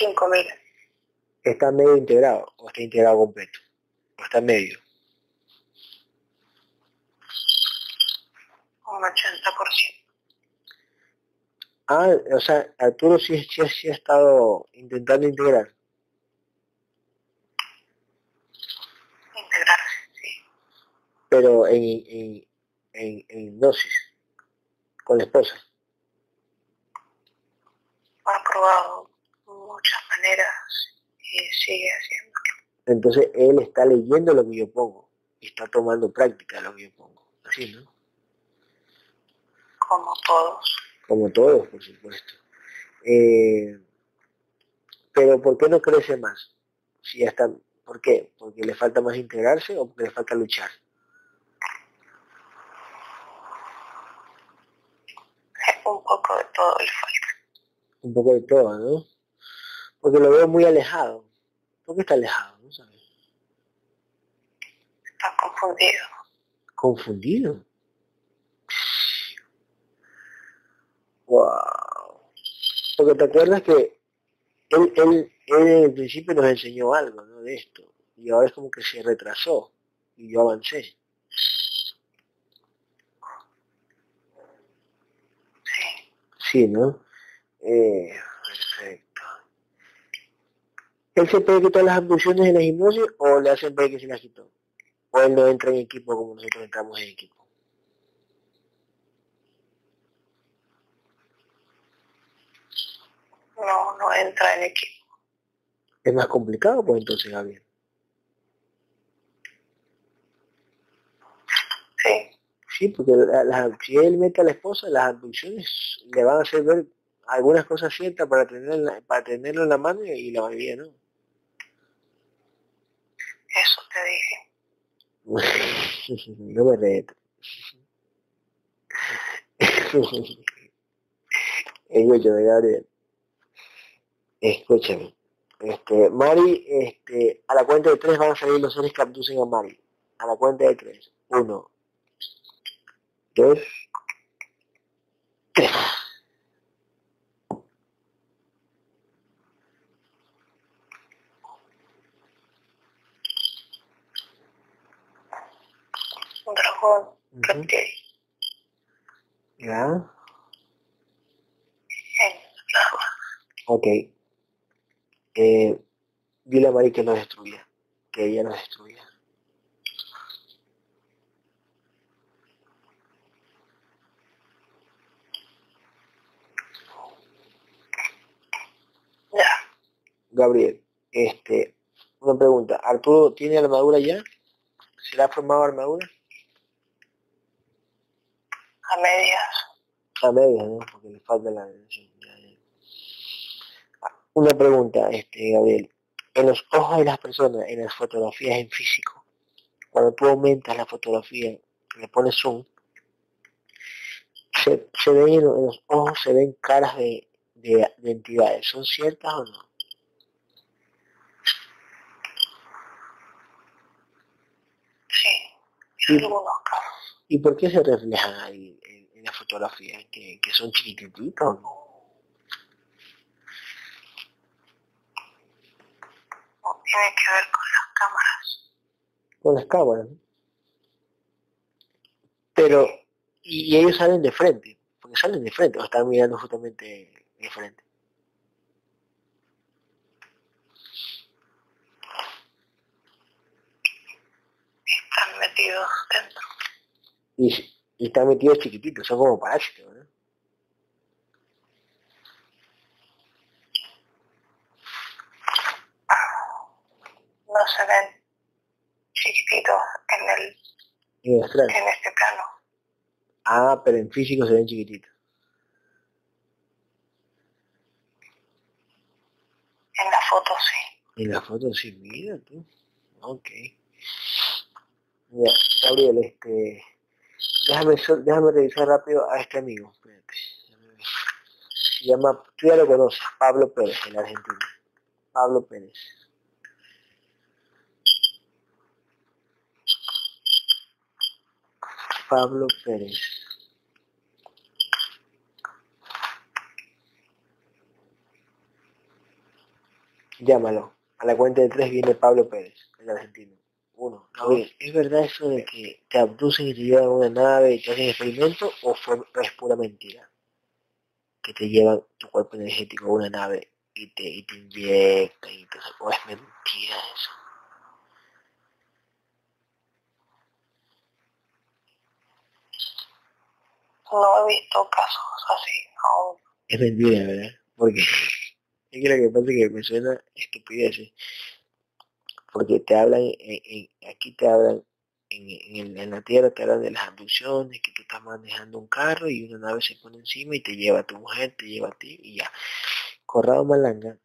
Cinco mil. ¿Está medio integrado o está integrado completo? ¿O está medio? Un 80%. Ah, o sea, Arturo sí, sí, sí ha estado intentando integrar. Integrarse, sí. Pero en, en, en, en dosis, con la esposa. Ha probado sigue haciendo. Entonces él está leyendo lo que yo pongo y está tomando práctica lo que yo pongo. Así, ¿no? Como todos. Como todos, por supuesto. Eh, pero ¿por qué no crece más? Si ya está, ¿Por qué? ¿Porque le falta más integrarse o porque le falta luchar? Un poco de todo le falta. Un poco de todo, ¿no? Porque lo veo muy alejado. ¿Por qué está alejado? ¿No sabes? Está confundido. ¿Confundido? Wow. Porque te acuerdas que él, él, él en el principio nos enseñó algo, ¿no? De esto. Y ahora es como que se retrasó. Y yo avancé. Sí. Sí, ¿no? Eh. ¿Él se puede quitar las abducciones de la hipnosis o le hacen ver que se las quitó? ¿O él no entra en equipo como nosotros entramos en equipo? No, no entra en equipo. Es más complicado, pues entonces, Gabriel. Sí. Sí, porque la- la- si él mete a la esposa, las abducciones le van a hacer ver algunas cosas ciertas para tenerla, para tenerlo en la mano y la mayoría no. Te dije. no me reto. Escúchame, Gabriel. Escúchame. Este, Mari, este, a la cuenta de tres van a salir los seres que abducen a Mari. A la cuenta de tres. Uno, dos, tres. Reptil ¿Ya? Ok. Eh, dile a Mari que no destruya. Que ella no destruya. Ya. Gabriel, este, una pregunta. ¿Arturo tiene armadura ya? ¿Se le ha formado armadura? A medias. A medias, ¿no? Porque le falta la... Una pregunta, este, Gabriel. En los ojos de las personas, en las fotografías en físico, cuando tú aumentas la fotografía, le pones zoom, se, se ven en, los- ojos, se ven caras de, de, de entidades. ¿Son ciertas o no? Sí. Sí. En algunos casos. ¿Y por qué se reflejan ahí en, en la fotografía? ¿Que, que son chiquititos o no? Tiene que ver con las cámaras. con las cámaras. ¿no? Pero, y, y ellos salen de frente, porque salen de frente, o están mirando justamente de frente. Están metidos dentro. Y, y están metidos chiquititos, son como parásitos, ¿no? No se ven chiquititos en el En en este plano. Ah, pero en físico se ven chiquititos. En la foto sí. En la foto sí, mira tú. Ok. Ya, Gabriel, este... Déjame, déjame revisar rápido a este amigo. Llama, tú ya lo conoces, Pablo Pérez, el argentino. Pablo Pérez. Pablo Pérez. Llámalo. A la cuenta de tres viene Pablo Pérez, el argentino. Uno. ¿es verdad eso de que te abducen y te llevan a una nave y te hacen experimento o fue, es pura mentira? Que te llevan tu cuerpo energético a una nave y te, y te inyectan y te... o es mentira eso. No he visto casos así aún. Es mentira, ¿verdad? Porque [LAUGHS] es que lo que pasa es que me suena estupidez. Porque te hablan, en, aquí te hablan, en, en, la Tierra te hablan de las abducciones, que tú estás manejando un carro y una nave se pone encima y te lleva a tu mujer, te lleva a ti y ya. Corrado Malanga,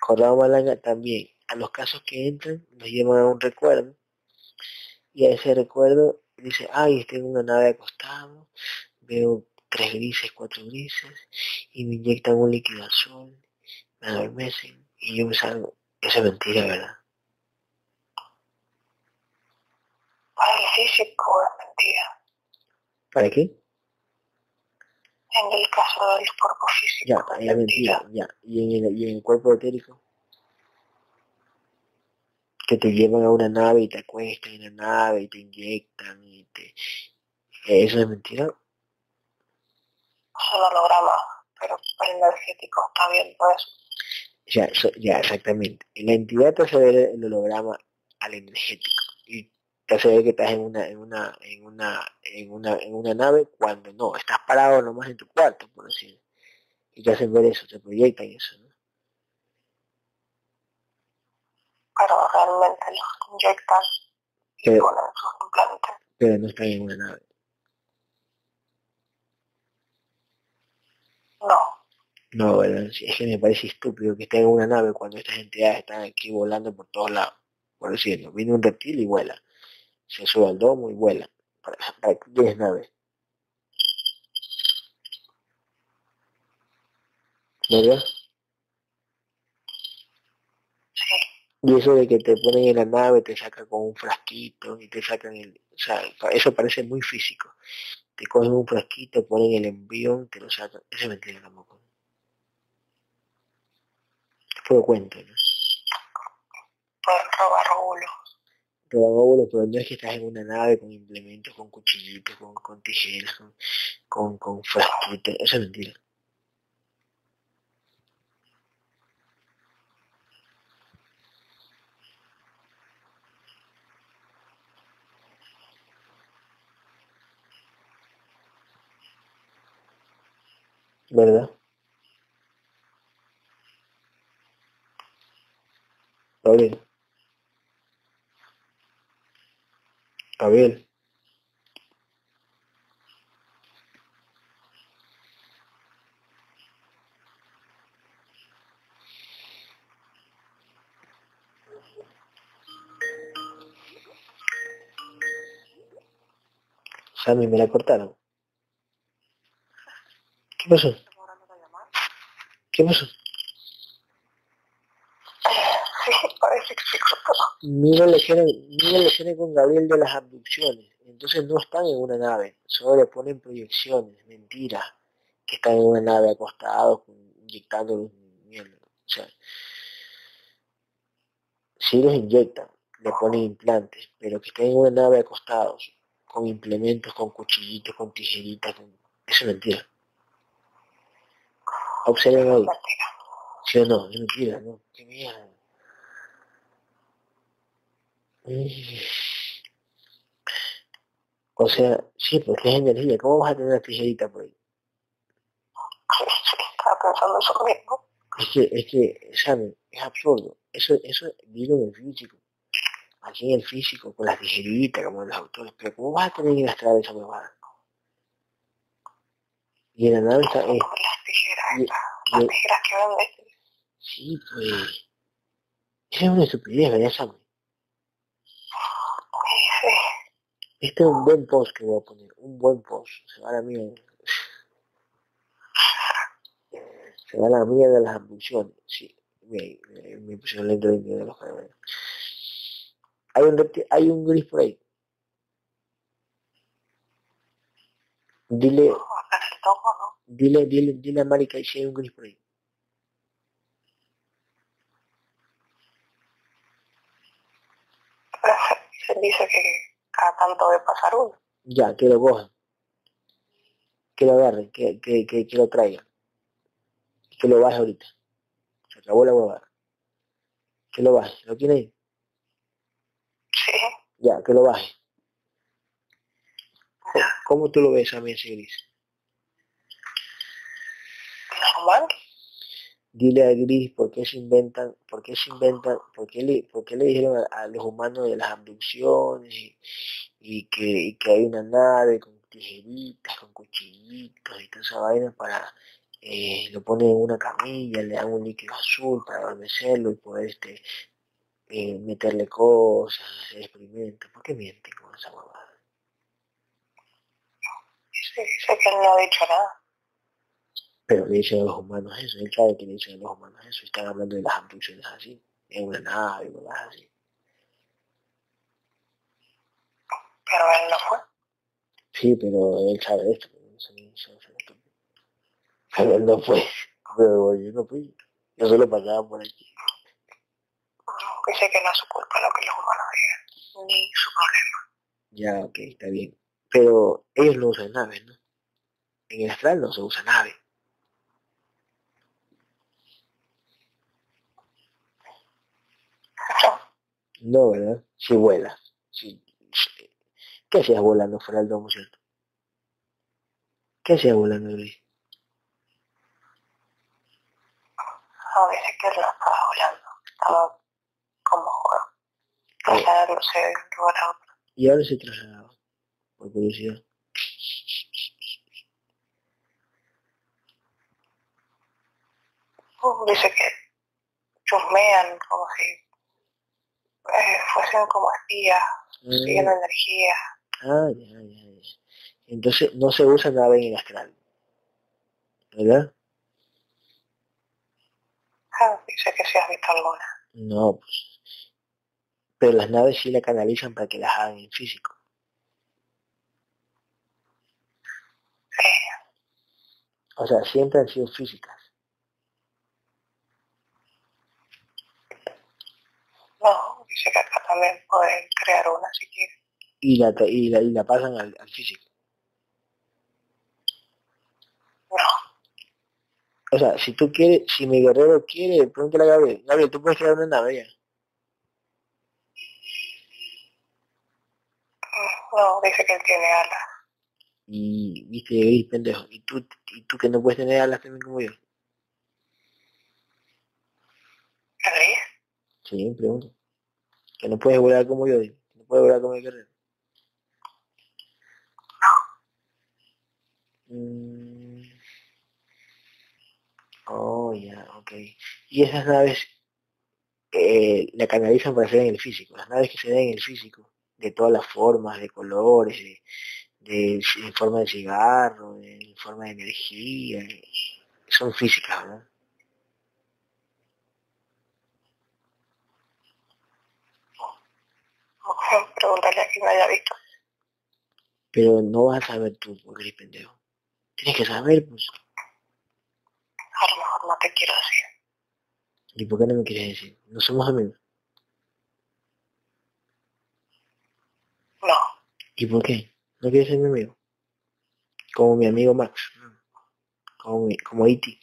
Corrado Malanga también, a los casos que entran, nos llevan a un recuerdo y a ese recuerdo dice, ay, en una nave acostado, veo tres grises, cuatro grises, y me inyectan un líquido azul, me adormecen, y yo me salgo. Esa es mentira, ¿verdad? Para el físico es mentira. ¿Para qué? En el caso del cuerpo físico. Ya, es mentira, ya. ¿Y en, el, ¿Y en el cuerpo etérico? que te llevan a una nave y te acuestan en la nave y te inyectan y te... ¿Eso es mentira? Es un holograma, pero el energético está bien pues. Ya, ya, exactamente. La entidad te hace el holograma al energético y te hace ver que estás en una, en una, en una, en una, en una nave cuando no, estás parado nomás en tu cuarto, por decir. Y te hacen ver eso, te proyectan eso, ¿no? pero realmente los inyectan y ponen sus implantes. Pero no están en una nave. No. No, bueno, es que me parece estúpido que estén en una nave cuando estas entidades están aquí volando por todos lados. Por decirlo, viene un reptil y vuela. Se sube al domo y vuela. Para, para que tienes nave. ¿Verdad? Y eso de que te ponen en la nave, te sacan con un frasquito y te sacan el... O sea, eso parece muy físico. Te cogen un frasquito, ponen el envión, te lo sacan. Eso es mentira tampoco. Fue cuento, ¿no? Pueden robar óvulos. Óvulos, pero no es que estás en una nave con implementos, con cuchillitos, con, con tijeras, con, con, con frasquitos. Eso es mentira. ¿verdad? Gabriel. Gabriel. Sammy, me la cortaron. ¿Qué pasó? ¿Qué pasó? Sí, parece que se cortó. Mira tiene con Gabriel de las abducciones. Entonces no están en una nave, solo le ponen proyecciones, mentiras, que están en una nave acostados, inyectando mierda. O sea, sí los inyectan, le ponen implantes, pero que estén en una nave acostados, con implementos, con cuchillitos, con tijeritas, con... eso es mentira. Observen ahí. ¿Sí o no? Es mentira, ¿no? Qué mierda. O sea, sí, porque es energía. ¿Cómo vas a tener una tijerita por ahí? Estaba pensando eso mismo. Es que, es que, ¿saben? Es absurdo. Eso, eso vino en el físico. Aquí en el físico, con las tijeritas, como los autores. Pero ¿cómo vas a tener en las traves esa huevada? Y en la nave está... Eh, y, las tijeras que venden. Sí, pues... Esa es una estupidez, ¿verdad, Samuel? Sí. Este es un buen post que voy a poner, un buen post. Se va a la mierda. Se va a la mierda de las abducciones. Sí, me, me, me pusieron lento de los caballos. Hay un, hay un gris por ahí. Dile, dile, dile, dile a Mari que si hay un gris por ahí. Se [LAUGHS] dice que cada tanto debe pasar uno. Ya, que lo cojan. Que lo agarren, que, que, que, que lo traigan. Que lo baje ahorita. Se acabó la huevada. Que lo baje. ¿Lo tiene ahí? Sí, Ya, que lo baje. ¿Cómo, cómo tú lo ves a mí normal. Dile a Gris por qué se inventan, por qué se inventan, por qué le, por qué le dijeron a, los humanos de las abducciones y, que, y que hay una nave con tijeritas, con cuchillitos y toda esa vaina para, eh, lo ponen en una camilla, le dan un líquido azul para adormecerlo y poder este, eh, meterle cosas, hacer experimentos. ¿Por qué mienten con esa huevada? Dice, dice que no ha dicho nada. Pero le dicen a los humanos eso, él sabe que le dicen a los humanos eso, están hablando de las abducciones así, en una nave, cosas así. Pero él no fue. Sí, pero él sabe esto. Pero él no fue. Pero yo no fui. Yo solo pasaba por aquí. Dice que no es su culpa lo que los humanos digan, ni su problema. Ya, ok, está bien. Pero ellos no usan naves, ¿no? En el astral no se usa nave. No, ¿verdad? Si vuelas. Si, si- ¿Qué hacías volando fuera del domo, cierto? ¿Qué hacías volando, Luis? No, dice que no estaba volando. Estaba como trasladándose de un lugar a otro. Y ahora se trasladaba, por curiosidad. Dice que chusmean como si eh, fuesen como espías, siguiendo energía. Ah, ya, ya, ya. Entonces no se usa nave en el astral. ¿Verdad? Ah, Dice que si has visto alguna. No, pues. Pero las naves sí la canalizan para que las hagan en físico. Sí, O sea, siempre han sido físicas. no, dice que acá también pueden crear una si quieren. Y la, y la, y la pasan al, al físico. No, O sea, si tú quieres, si mi guerrero quiere, pregúntale a Gabriel. Gabriel, tú puedes crear una nave ya. Mm, no, dice que él tiene alas. Y, viste, gris, pendejo. Y tú, y tú que no puedes tener alas también como yo. ¿Gris? Sí, pregunto. Que no puedes volar como yo. No puedes volar como el guerrero. Mm. Oh, ya, ok. Y esas naves eh, la canalizan para hacer en el físico. Las naves que se ven en el físico, de todas las formas, de colores, de, de, forma de cigarro, de, forma de energía, son físicas, ¿verdad? Pregúntale a quien me haya visto. Pero no vas a saber tú, porque eres pendejo. Tienes que saber, pues. A lo mejor no te quiero decir. ¿Y por qué no me quieres decir? No somos amigos. No, ¿Y por qué? ¿No quieres ser mi amigo? Como mi amigo Max. Como, mi, como E Iti.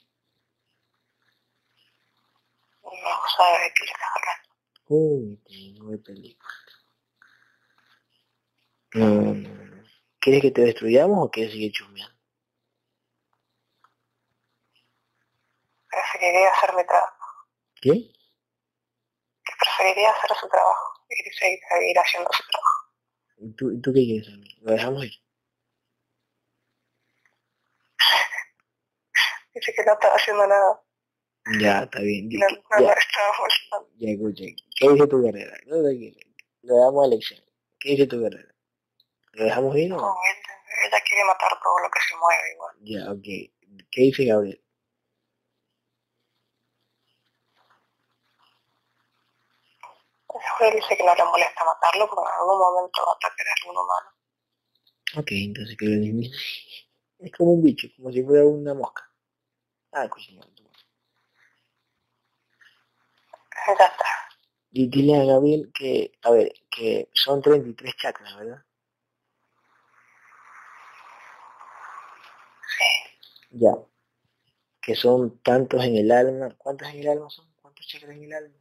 no sabe de qué le estás hablando. Uy, tengo de película. No. ¿Quieres que te destruyamos o quieres seguir chusmeando? Preferiría hacer mi trabajo. ¿Qué? Que preferiría hacer su trabajo y seguir, seguir haciendo su trabajo. ¿Y tú, ¿Y tú qué quieres hacer? ¿Lo dejamos ir? [LAUGHS] Dice que no estaba haciendo nada. Ya, está bien. No, no, no Ya, estaba ya escuché. ¿Qué dice tu guerrera? No, tranquilo. Le damos a elección. ¿Qué dice tu guerrera? ¿Lo dejamos ir o no? Él- ella quiere matar todo lo que se mueve igual. Ya, ok. ¿Qué dice Gabriel? Él dice que no le molesta matarlo porque en algún momento va a atacar a algún humano. Ok, entonces que lo elimine. Es como un bicho, como si fuera una mosca. Ah, coño. Exacto. Y dile a Gabriel que, a ver, que son 33 chakras, ¿verdad? Sí. Ya. Que son tantos en el alma. ¿Cuántos en el alma son? ¿Cuántos chakras en el alma?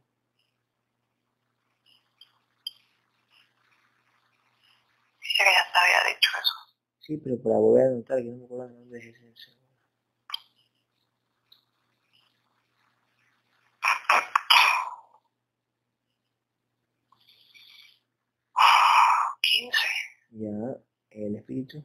Dice que ya te había dicho eso. Sí, pero para volver a anotar, que no me acuerdo dónde es ese. 15. Ya, el espíritu.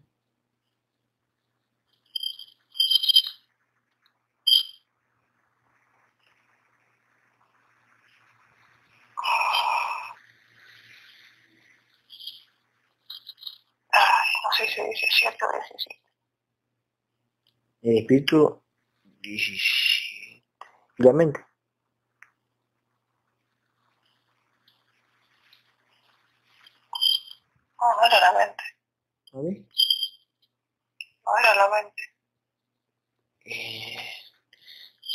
Ay, no sé si dice 7 o 17. El espíritu 17. ¿Y la mente? No, no era la mente. ¿A ver? No era la mente. Eh,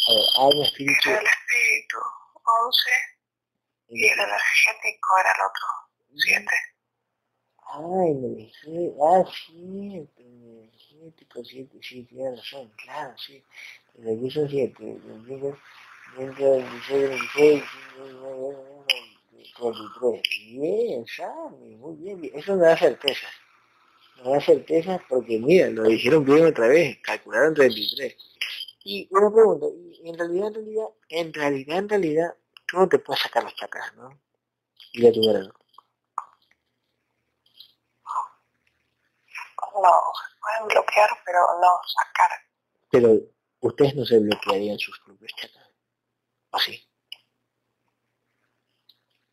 a ver, alma, espíritu. Era el espíritu. 11. Y el energético era el otro. 7. Ah, energía, ah, sí, energético, sí, sí, tiene razón, claro, sí. Aquí son siete, dentro dentro de 26, 26, 43. Bien, Sammy, muy bien. Eso me da certeza. Me da certeza porque, mira, lo dijeron bien otra vez, calcularon 33. Y una pregunta, en realidad, en realidad, en realidad, en realidad, te puedes sacar los chakras, ¿no? Y la tuviera, ¿no? Pueden bloquear, pero no sacar. Pero ustedes no se bloquearían sus propios chakras. ¿O sí?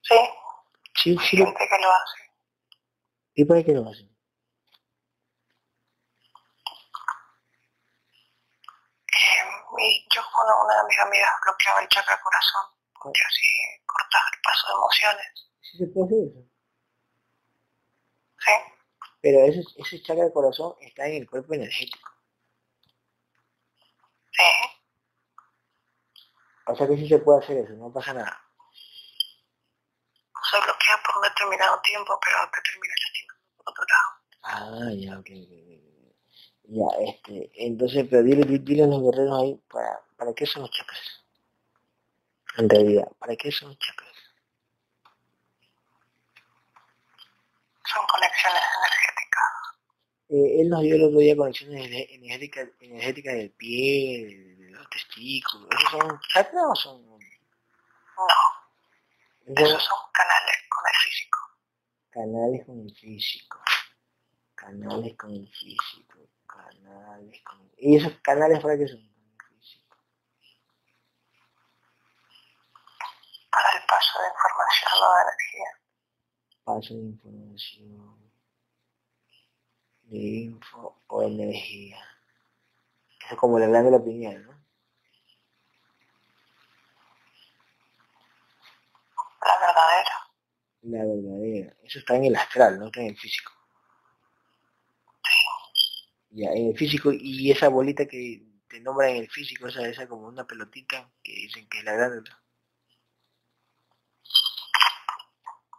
Sí, Sí, sí. gente que lo hace. ¿Y para qué lo hacen? Eh, yo con una de mis amigas bloqueaba el chakra corazón, porque así cortaba el paso de emociones. Sí se puede hacer eso. ¿Sí? Pero ese, ese chakra del corazón está en el cuerpo energético. Sí. O sea que sí se puede hacer eso, no pasa nada. Se bloquea por un determinado tiempo, pero te termina lastimando por otro lado. Ah, ya, ok. Ya, este, entonces, pero dile, di- dile a los guerreros ahí, ¿para, ¿para qué son los chakras? En realidad, ¿para qué son los chakras? Son conexiones energéticas. Eh, él nos dio el otro día conexiones ener- energéticas, energéticas del pie, de, los testículos. ¿Esos son chakras o son...? No, esos son canales con el físico. Canales con el físico. Canales con el físico. Canales con... ¿Y esos canales para qué son? El. Para el paso de información o de energía. Paso de información. De info o energía. Eso es como la glándula pineal, ¿no? La verdadera. La verdadera. Eso está en el astral, no está en el físico. Ya, en el físico, y esa bolita que te nombran en el físico, esa, esa como una pelotita que dicen que es la glándula.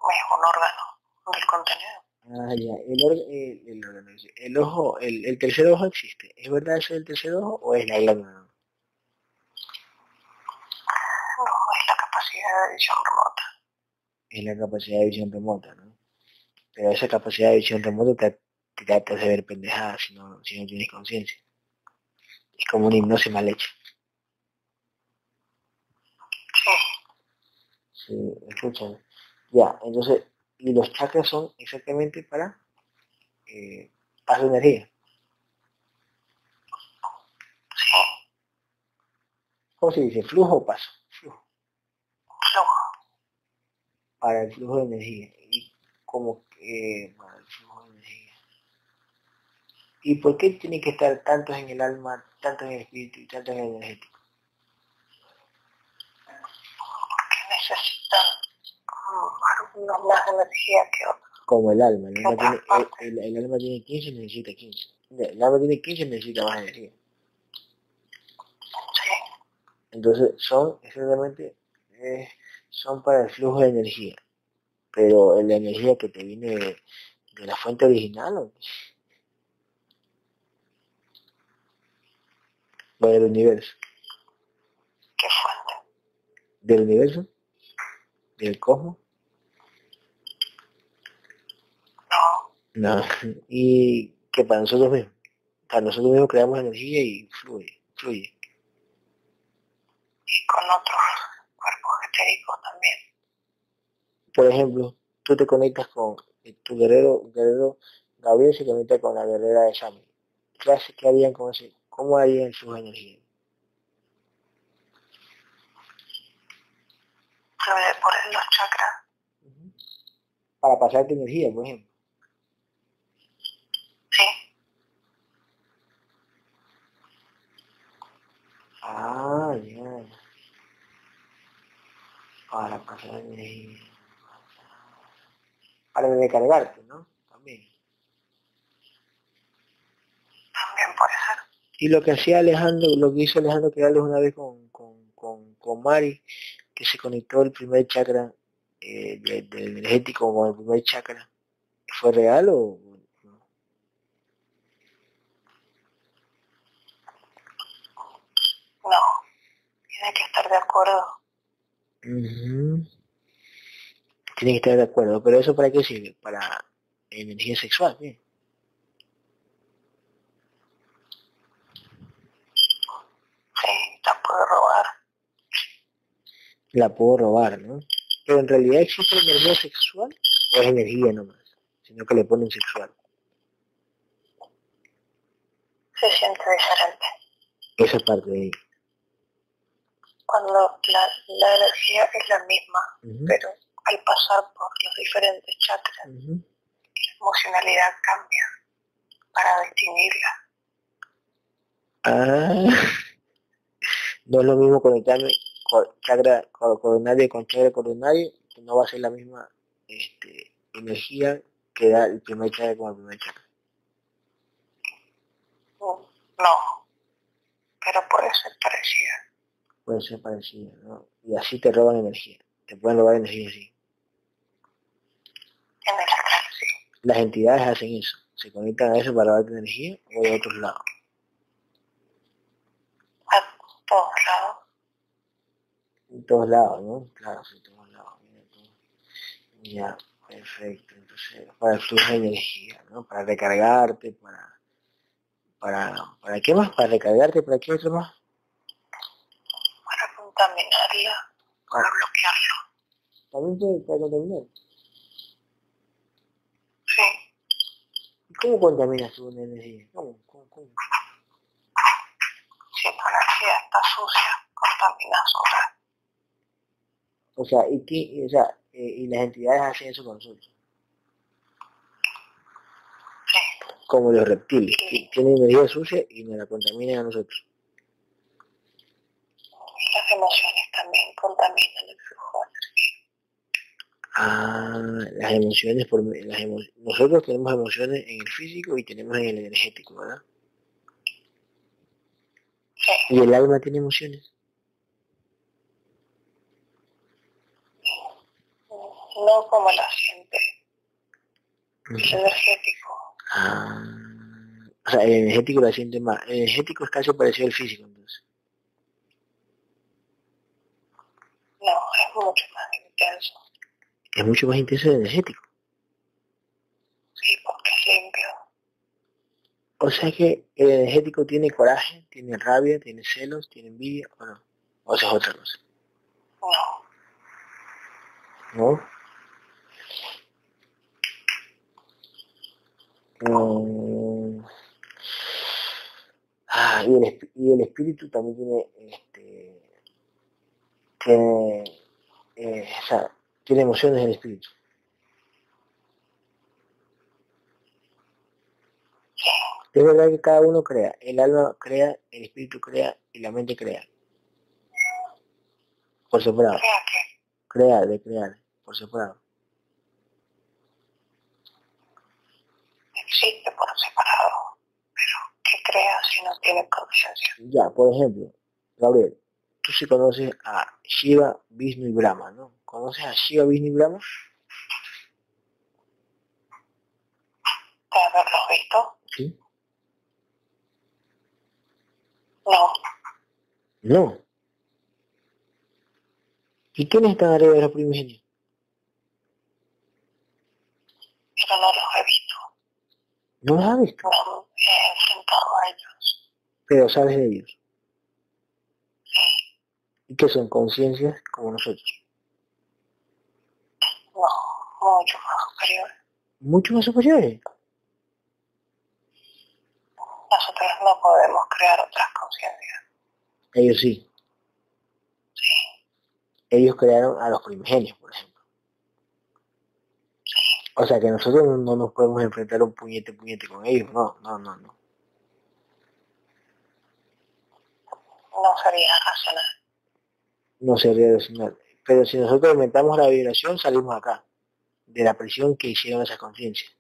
Es un órgano del contenido. Ah, ya. El, el, el el ojo, el, el tercer ojo existe. ¿Es verdad eso del tercer ojo o es la glándula? No, es la capacidad de visión remota. Es la capacidad de visión remota, ¿no? Pero esa capacidad de visión remota te, te, te hace ver pendejada si no, si no tienes conciencia. Es como una hipnosis mal hecha. Sí, Sí, escúchame. Ya, entonces, y los chakras son exactamente para eh, paso de energía. ¿Cómo se dice? ¿Flujo o paso? Flujo. Para el flujo de energía. Y como que para el flujo de energía. ¿Y por qué tiene que estar tantos en el alma, tantos en el espíritu y tantos en el energético? Porque necesitan algunos más energía que. Como el alma. El alma tiene, el, el- el alma tiene 15 y necesita 15. el alma tiene 15 necesita más energía. Sí. Entonces son exactamente, eh, son para el flujo de energía. Pero la energía que te viene de, de la fuente original, ¿o? o del universo. ¿Qué fuente? Del universo, del cosmos. No. Y que para nosotros mismos. Para nosotros mismos creamos energía y fluye, fluye. Y con otros cuerpos etéricos también. Por ejemplo, tú te conectas con tu guerrero, guerrero Gabriel se conecta con la guerrera de Sami. ¿Qué, hace, qué harían con ese? ¿Cómo harían sus energías? Por los chakras. Para pasarte energía, por ejemplo. Sí. Ah, ya. Para pasar energía. Para recargarte, ¿no? También. También puede ser. Y lo que hacía Alejandro, lo que hizo Alejandro Quirales una vez con, con, con, con Mari, que se conectó el primer chakra eh, de- del energético con el primer chakra, ¿fue real o no? No. Tiene que estar de acuerdo. Ujú. Tiene que estar de acuerdo, pero ¿eso para qué sirve? Para energía sexual, ¿sí? Sí, la puede robar. La puedo robar, ¿no? Pero en realidad existe energía sexual o es energía nomás, sino que le ponen sexual. Se siente diferente. Esa parte de ahí. Cuando la, la energía es la misma, pero al pasar por los diferentes chakras, la emocionalidad cambia para distinguirla. Ah, [LAUGHS] no es lo mismo conectarme con chakra cor- coronario con chakra coronario, que no va a ser la misma este, energía que da el primer chakra con el primer chakra. No, pero puede ser parecida. Puede ser parecido, ¿no? Y así te roban energía, te pueden robar energía así. Las entidades hacen eso, se conectan a eso para darte energía o de otros lados. A todos lados. En todos lados, ¿no? Claro, en todos lados. Ya, perfecto. Entonces, para el flujo de energía, ¿no? Para recargarte, para... Para, ¿Para qué más? ¿Para recargarte? ¿Para qué otro más? Contaminarla, para bloquearlo. También puede para contaminar. Sí. ¿Y cómo contaminas tu energía? ¿Cómo? ¿Cómo? ¿Cómo? Si tu energía está sucia, contaminas otra. O sea, ¿y, qué, o sea eh, y las entidades hacen eso con nosotros? Sí. Como los reptiles, que tienen energía sucia y nos la contaminan a nosotros. Las emociones también contaminan el flujo de energía. Ah, las emociones, por, las emo- nosotros tenemos emociones en el físico y tenemos en el energético, ¿verdad? Sí. ¿Y el alma tiene emociones? No como la siente. El energético. Ah, o sea, el energético la siente más. El energético es casi parecido al físico, entonces. No, mucho más intenso. Es mucho más intenso el energético. Sí, porque es limpio. O sea que el energético tiene coraje, tiene rabia, tiene celos, tiene envidia, ¿o no? O sea, es otra cosa, No. ¿no? Mm. Ah, y el, y el espíritu también tiene, este, tiene, eh, o sea, tiene emociones el espíritu. Es verdad que cada uno crea, el alma crea, el espíritu crea y la mente crea. Por separado, Crea crear, de crear, por separado. existe por separado, pero no tiene conciencia. Ya, por ejemplo, Gabriel, tú sí conoces a Shiva, Vishnu y Brahma, ¿no? ¿Conoces a Shiva, Vishnu y Brahma? ¿De haberlos visto? Sí. No. No. ¿Y quiénes están arriba de los primigenios? Pero no los he visto. ¿No los has visto? No he enfrentado a ellos. Pero sabes de ellos. ¿Y qué son? Conciencias como nosotros. No, mucho más superiores. Mucho más superiores. Nosotros no podemos crear otras conciencias. Ellos sí. Sí, Ellos crearon a los primigenios, por ejemplo. sí. O sea que nosotros no- no nos podemos enfrentar un puñete puñete con ellos. No, no, no, no. No sería racional. No sería racional. Pero si nosotros aumentamos la vibración, salimos acá. De la presión que hicieron esas conciencias.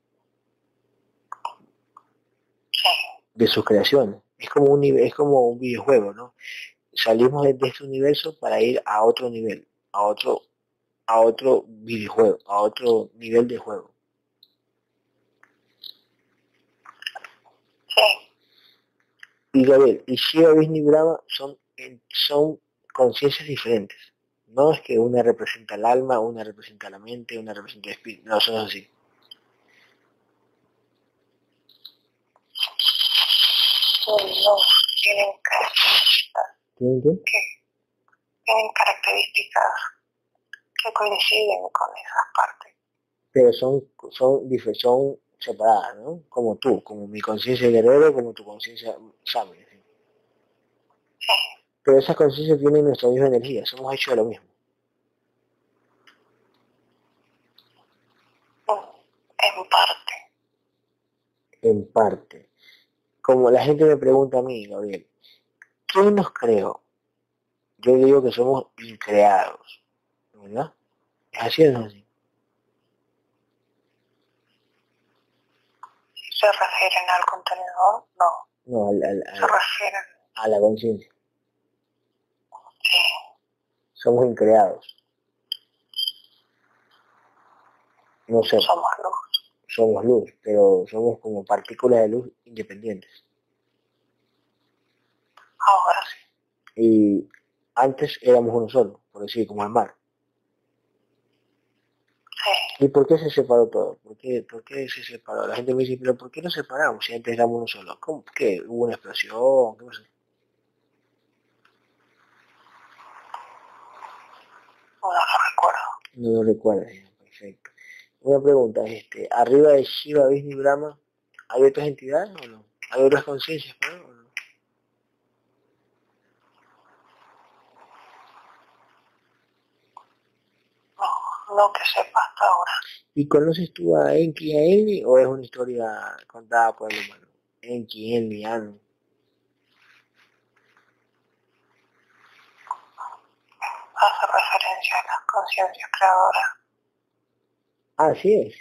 De sus creaciones. Es como un es como un videojuego, ¿no? Salimos de, de este universo para ir a otro nivel, a otro, a otro videojuego, a otro nivel de juego. sí. Y Gabriel, y Shiva, Vishnu Brahma son, son conciencias diferentes. No es que una representa el alma, una representa la mente, una representa el espíritu. No, son así. No, tienen características ¿Tienen qué? que tienen características que coinciden con esas partes. Pero son, son, son separadas, ¿no? Como tú, como mi conciencia guerrero, como tu conciencia Sami. ¿sí? Sí, Pero esas conciencias tienen nuestra misma energía, somos hechos de lo mismo. en parte. en parte. Como la gente me pregunta a mí, Gabriel, ¿quién nos creó? Yo digo que somos increados, ¿verdad? ¿Es así o no es así? ¿Se refieren al contenedor? No, No, al- al- se al- refieren, a la conciencia. Somos increados. No sé, somos luz. somos luz, pero somos como partículas de luz independientes. Ahora sí, Y antes éramos uno solo, por decir, como el mar. sí. ¿Y por qué se separó todo? ¿Por qué, por qué se separó? La gente me dice, pero ¿por qué nos separamos si antes éramos uno solo? ¿Cómo? ¿Qué? ¿Hubo una explosión? ¿Qué pasó? No lo recuerdo. No lo recuerdo. ya, Perfecto. Una pregunta, este, arriba de Shiva, Vishnu y Brahma, ¿hay otras entidades o no? ¿Hay otras conciencias, ¿no? ¿O no? No, no que sepa hasta ahora. ¿Y conoces tú a Enki y a Enli o es una historia contada por el humano? Enki, Enli, Anu. Hace referencia a las conciencias creadoras. Así es,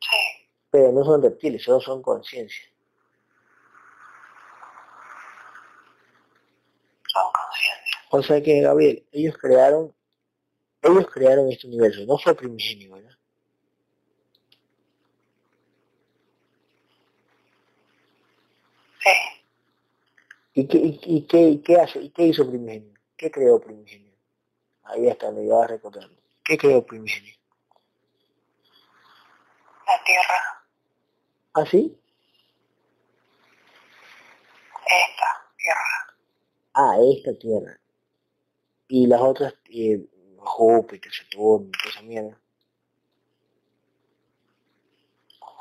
Sí, pero no son reptiles, solo son conciencias. son conciencias. O sea que, Gabriel, ellos crearon, ellos crearon este universo, no fue primigenio, ¿verdad? Sí, ¿Y qué, y, y qué, y qué hace, y qué hizo primigenio? ¿Qué creó primigenio? Ahí está, me iba recordando. ¿Qué creó primigenio? la tierra, ¿Ah, sí? esta tierra. Ah, esta Tierra. Y las otras, eh, Júpiter, Saturno, toda esa mierda.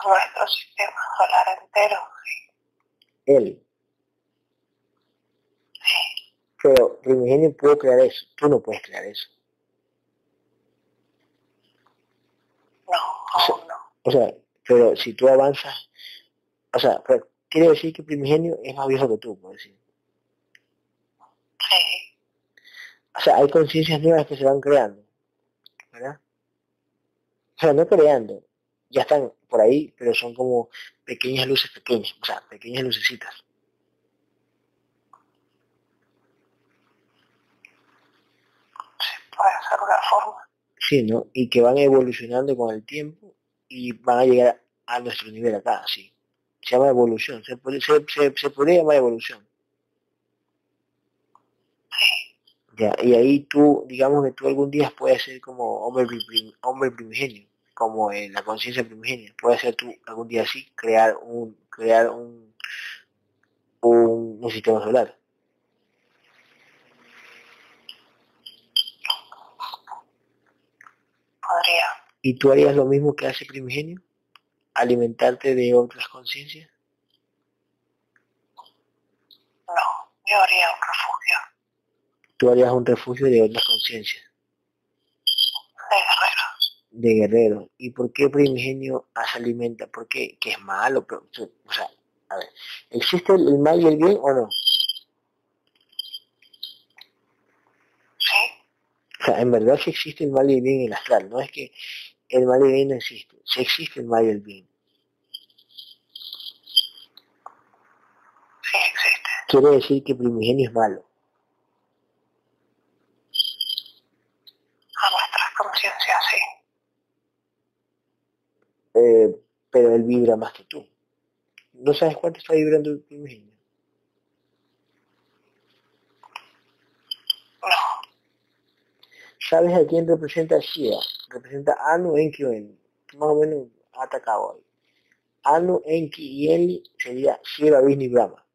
Nuestro sistema solar entero, sí, Él. Pero primigenio pudo crear eso. Tú no puedes crear eso. No, aún no. O sea, pero si tú avanzas, o sea, quiere decir que primigenio es más viejo que tú, por decir. Sí, O sea, hay conciencias nuevas que se van creando, ¿verdad? O sea, no creando, ya están por ahí, pero son como pequeñas luces pequeñas, o sea, pequeñas lucecitas. Sí, puede ser una forma. Sí, ¿no? Y que van evolucionando con el tiempo y van a llegar a nuestro nivel acá, sí. Se llama evolución, se, puede- se, se, se podría llamar evolución. Sí, Ya, y ahí tú, digamos que tú algún día puedes ser como hombre, prim- hombre primigenio, como en la conciencia primigenia. Puedes ser tú algún día así, crear un, crear un, un, un sistema solar. podría. ¿Y tú harías lo mismo que hace primigenio? ¿Alimentarte de otras conciencias? No, yo haría un refugio Tú harías un refugio de otras conciencias, de guerreros. de guerreros. ¿Y por qué primigenio se alimenta? ¿Por qué? ¿Que es malo? Pero, o sea, a ver, ¿existe el mal y el bien o no? Sí, O sea, en verdad sí existe el mal y el bien en el astral, no es que el mal y el bien no existe, sí existe el mal y el bien. sí existe. Quiere decir que primigenio es malo. A nuestras conciencias, sí. Eh, pero él vibra más que tú. ¿No sabes cuánto está vibrando el primigenio? No, ¿Sabes a quién representa Shiva? Representa Anu, Enki o Enli. Más o menos atacado ahí. Anu, Enki y Enli sería Shiva, Vishnu y Brahma.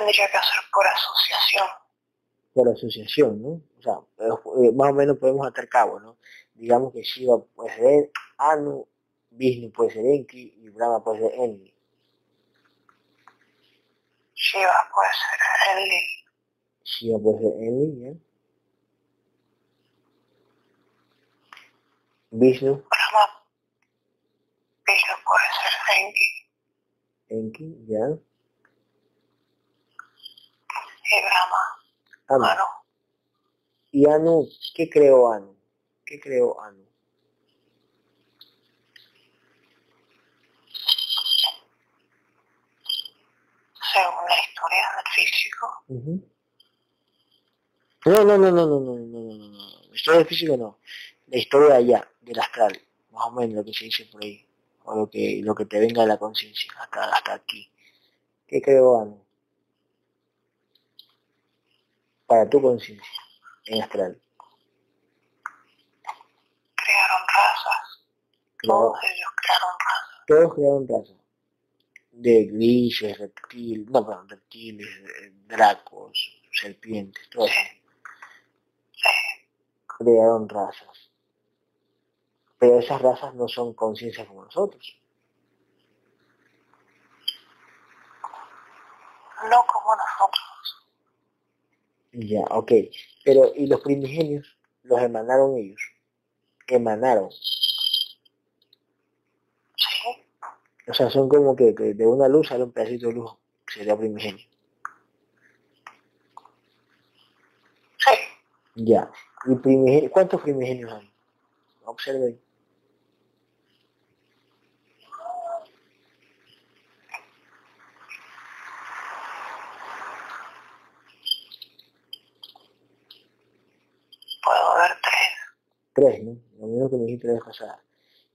tendría que hacer por asociación. por asociación, ¿no? O sea, eh, más o menos podemos atar cabo, ¿no? Digamos que Shiva puede ser Anu, Vishnu puede ser Enki y Brahma puede ser Enli. Shiva puede ser Enlil, Shiva puede ser Enli, ¿ya? Vishnu, Brahma, Vishnu puede ser Enki Enki, ¿ya? y Brahma, Anu. Manu. ¿Y Anu? ¿Qué creó Anu? ¿Qué creó Anu? Según la historia del físico, Ujú. No, no, no, no, no, no, no, no, no, no. La historia del físico no. La historia de allá, del astral, más o menos lo que se dice por ahí. O lo que, lo que te venga de la conciencia, hasta, hasta aquí. ¿Qué creó Anu? Para tu conciencia, en astral. crearon razas. Creó- Todos ellos crearon razas. todos crearon razas. De grises, reptiles, no, perdón, reptiles, eh, dracos, serpientes, todo eso. Sí, crearon razas. Pero esas razas no son conciencias como nosotros. no como nosotros. Ya, ok. Pero, ¿y los primigenios? Los emanaron ellos. Emanaron. Sí, O sea, son como que, que de una luz sale un pedacito de luz. Sería primigenio. sí. Ya. ¿Y primigenio? ¿Cuántos primigenios hay? Observen. Puedo ver tres. Tres, ¿no? Lo mismo que me dijiste la vez pasada.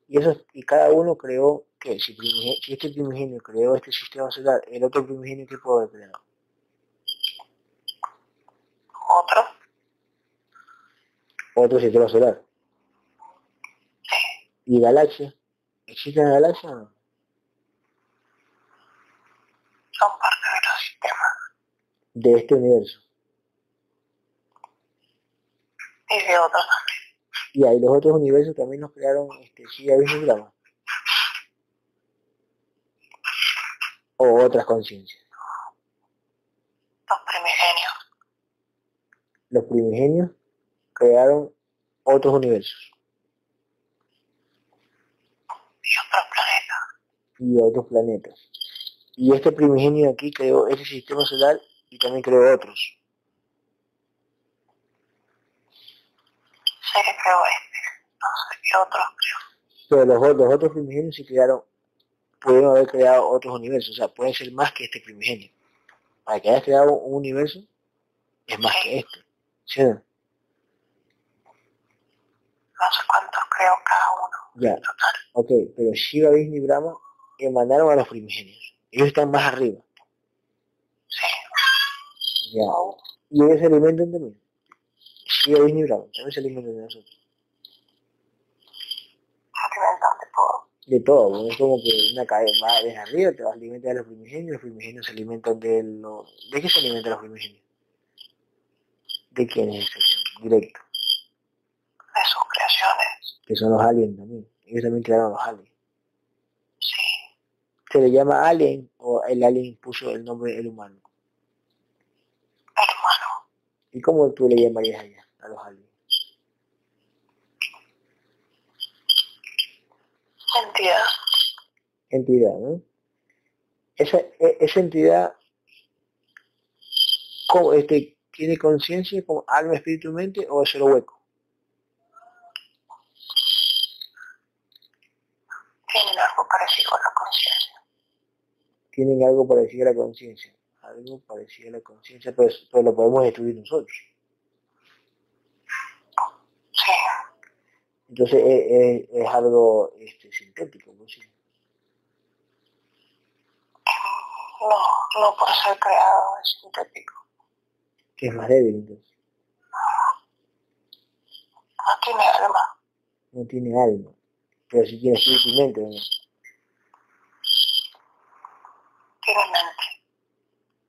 Y, esos, y cada uno creó, ¿qué? Si, primigenio, si este primigenio creó este sistema solar, el otro primigenio, ¿qué puede haber creado? Otro. Otro sistema solar. Sí, ¿Y galaxias? ¿Existen galaxias o no? son parte de los sistemas. De este universo. Y de otros. Y ahí los otros universos también nos crearon este, Shiva, Vishnu Brahma. O otras conciencias. Los primigenios. Los primigenios crearon otros universos. Y Y otros planetas. Y otros planetas. Y este primigenio aquí creó ese sistema solar y también creó otros. Sé este, no sé qué otros creo. Pero los, los otros primigenios sí crearon, pudieron haber creado otros universos, o sea, pueden ser más que este primigenio. Para que hayas creado un universo, es más que este. ¿Sí o no? No sé cuántos creo cada uno. Ya, en Total. ok, pero Shiva, Vishnu y Brahma emanaron a los primigenios. Ellos están más arriba. Sí. Ya. Y ellos se alimentan también. Y Brahma también se alimentan de nosotros. Se alimentan de todo. De todo, ¿no? es como que una cadena va desde arriba, te vas a alimentar de los primigenios, los primigenios se alimentan de los... ¿De qué se alimentan los primigenios? ¿De quién es ese? Directo. De sus creaciones. Que son los aliens también. Ellos también crearon los aliens. Sí. ¿Se le llama alien o el alien puso el nombre el humano? El humano. ¿Y cómo tú le llamarías allá a los aliens? Entidad. Entidad, ¿no? Esa, e- esa entidad ¿cómo, este, tiene conciencia como alma, espíritu, mente o es solo hueco? Tienen algo parecido a la conciencia. Tienen algo parecido a la conciencia. Algo parecido a la conciencia, pero, pero lo podemos destruir nosotros. Sí. Entonces es, es- es algo este, sintético, ¿no? Sí. No, no por ser creado es sintético. que es más débil entonces. No tiene alma. No tiene alma, pero sí tiene espíritu y mente, ¿no? Tiene mente.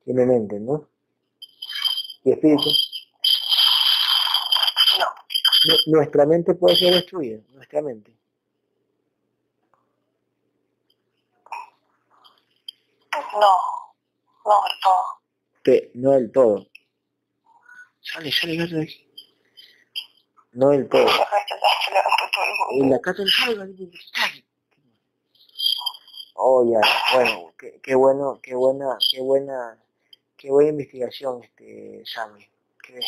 Tiene mente, ¿no? Y espíritu. Nuestra mente puede ser destruida, nuestra mente. No. No del todo. No del todo. Sale, sale gato de aquí. No del todo. La verdad es que levantó todo el Y mundo. la casa del salva, sale. Oh, ya, bueno, qué, qué bueno, qué buena, qué buena, qué buena investigación, este, Sammy. Qué.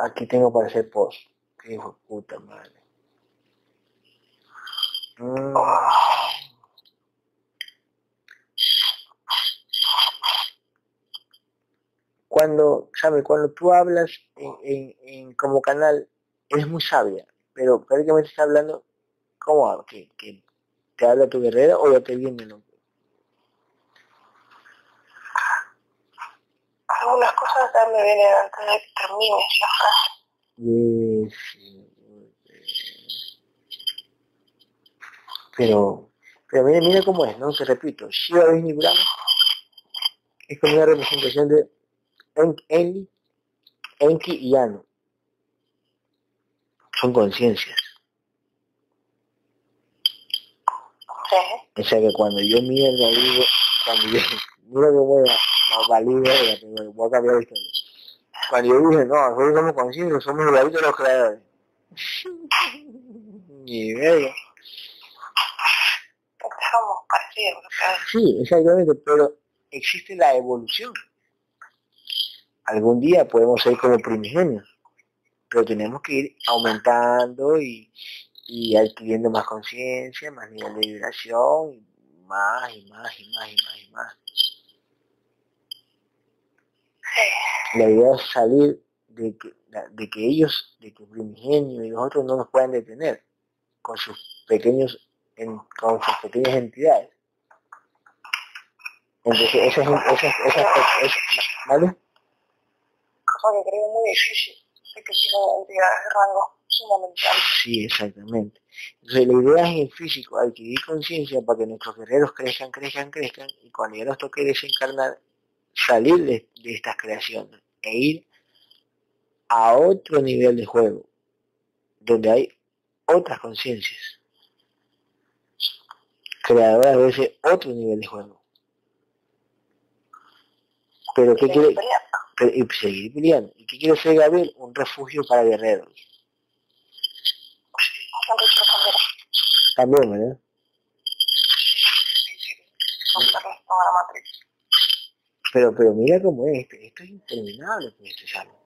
Aquí tengo para hacer post. Qué hijo puta madre. Mm. Cuando, Sammy, cuando tú hablas en, en, como canal, eres muy sabia, pero prácticamente estás hablando, ¿cómo? ¿Que, que te habla tu guerrera o ya te viene Algunas cosas ya me vienen antes de que termines la frase. Pero, pero mira, mira cómo es, ¿no? Te repito, Shiva Vishnu Brahma es como una representación de En- Enki, Enki y Anu. Son conciencias. Sí. O sea que cuando yo mierda digo, cuando yo, voy a, voy a cambiar la historia. Cuando yo dije, no, nosotros somos conscientes, somos igualitos los creadores. [LAUGHS] Ni verga. Somos. Sí, exactamente, pero existe la evolución. Algún día podemos ser como primigenios, pero tenemos que ir aumentando y, y adquiriendo más conciencia, más nivel de vibración, y más y más y más y más y más. Sí. La idea es salir de que, de que ellos, de que Primigenio y los otros no nos puedan detener con sus pequeños, en- con sus pequeñas entidades. Entonces, esas, esas, esas, esas, ¿vale? Cosa que creo muy difícil. De que tienen entidades de rango fundamental. Sí, exactamente. Entonces la idea es en físico adquirir conciencia para que nuestros guerreros crezcan, crezcan, crezcan y cuando ya nos toque desencarnar, salir de, de estas creaciones e ir a otro nivel de juego, donde hay otras conciencias, creadoras de ese otro nivel de juego. Pero ¿qué quiere? Y seguir peleando. ¿Y qué quiere ser Gabriel? Un refugio para guerreros. También. También, ¿verdad? Sí, sí. Son perros con la Matrix. Pero, pero mira cómo es, esto, esto es interminable pues este salmo.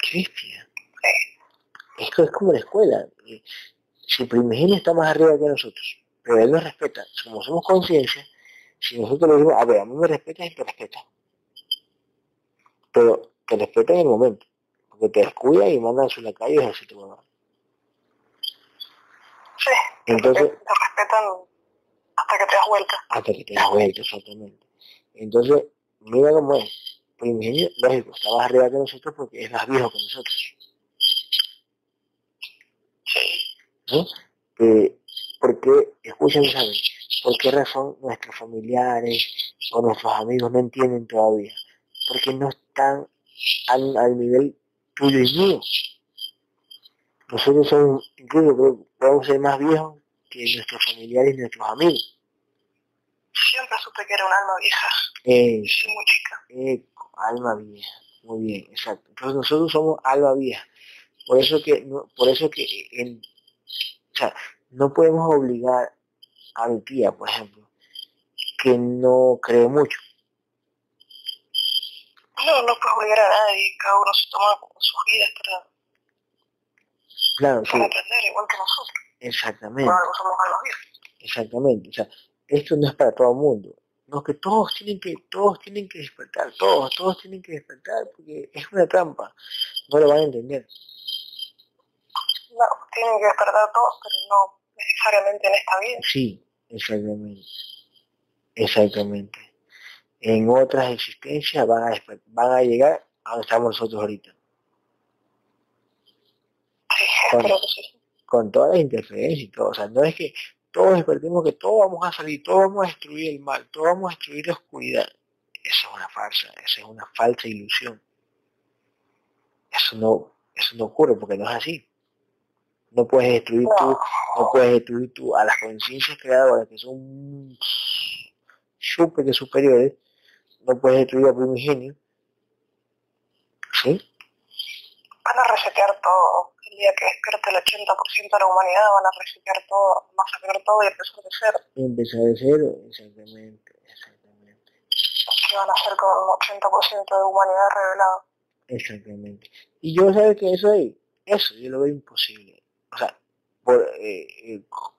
Qué bestia. Sí. Esto es como la escuela. Eh, Si Primigenio está más arriba que nosotros, pero él nos respeta, como somos conciencia, si nosotros le decimos, a ver, a mí me respetas y te respeta. Pero te respeta en el momento, porque te descuida y manda a su lacayo y así te va Sí. Entonces, te respetan hasta que te das vuelta. hasta que te das vuelta, exactamente. Entonces, mira cómo es. Primigenio, lógico, está más arriba que nosotros porque es más viejo que nosotros. ¿no? Eh, porque, escuchen, ¿saben? ¿Por qué razón nuestros familiares o nuestros amigos no entienden todavía? Porque no están al, al nivel tuyo y mío. Nosotros somos, incluso podemos ser más viejos que nuestros familiares y nuestros amigos. Siempre supe que era un alma vieja. Eh, Sí, muy chica. eh, alma vieja, muy bien, exacto. Entonces nosotros somos alma vieja. Por eso que, no- por eso que en, o sea, no podemos obligar a mi tía, por ejemplo, que no cree mucho. No, no puedes obligar a nadie. Cada uno se toma sus vidas para, Claro, sí, para aprender, igual que nosotros. exactamente, algo somos exactamente. O sea, esto no es para todo el mundo. No, que todos tienen que, todos tienen que despertar, todos, todos tienen que despertar, porque es una trampa. No lo van a entender. No, tienen que despertar todos, pero no necesariamente en esta vida. Sí, exactamente. Exactamente. En otras existencias van a, van a llegar a donde estamos nosotros ahorita. Sí, que sí. Con todas las interferencias y todo. O sea, no es que todos despertemos que todos vamos a salir, todos vamos a destruir el mal, todos vamos a destruir la oscuridad. Eso es una farsa, eso es una falsa ilusión. Eso no, eso no ocurre porque no es así. No puedes destruir tú, no puedes destruir tú a las conciencias creadoras que son súper superiores, no puedes destruir a primigenio. ¿Sí? van a resetear todo. Día que despierte el 80% de la humanidad van a resetear todo, masacrar todo y empezar de cero. Empezar de cero, exactamente, exactamente, Que van a ser con un 80% de humanidad revelada. exactamente. Y yo sé que eso ahí, eso yo lo veo imposible. O sea, por, eh, eh, cu-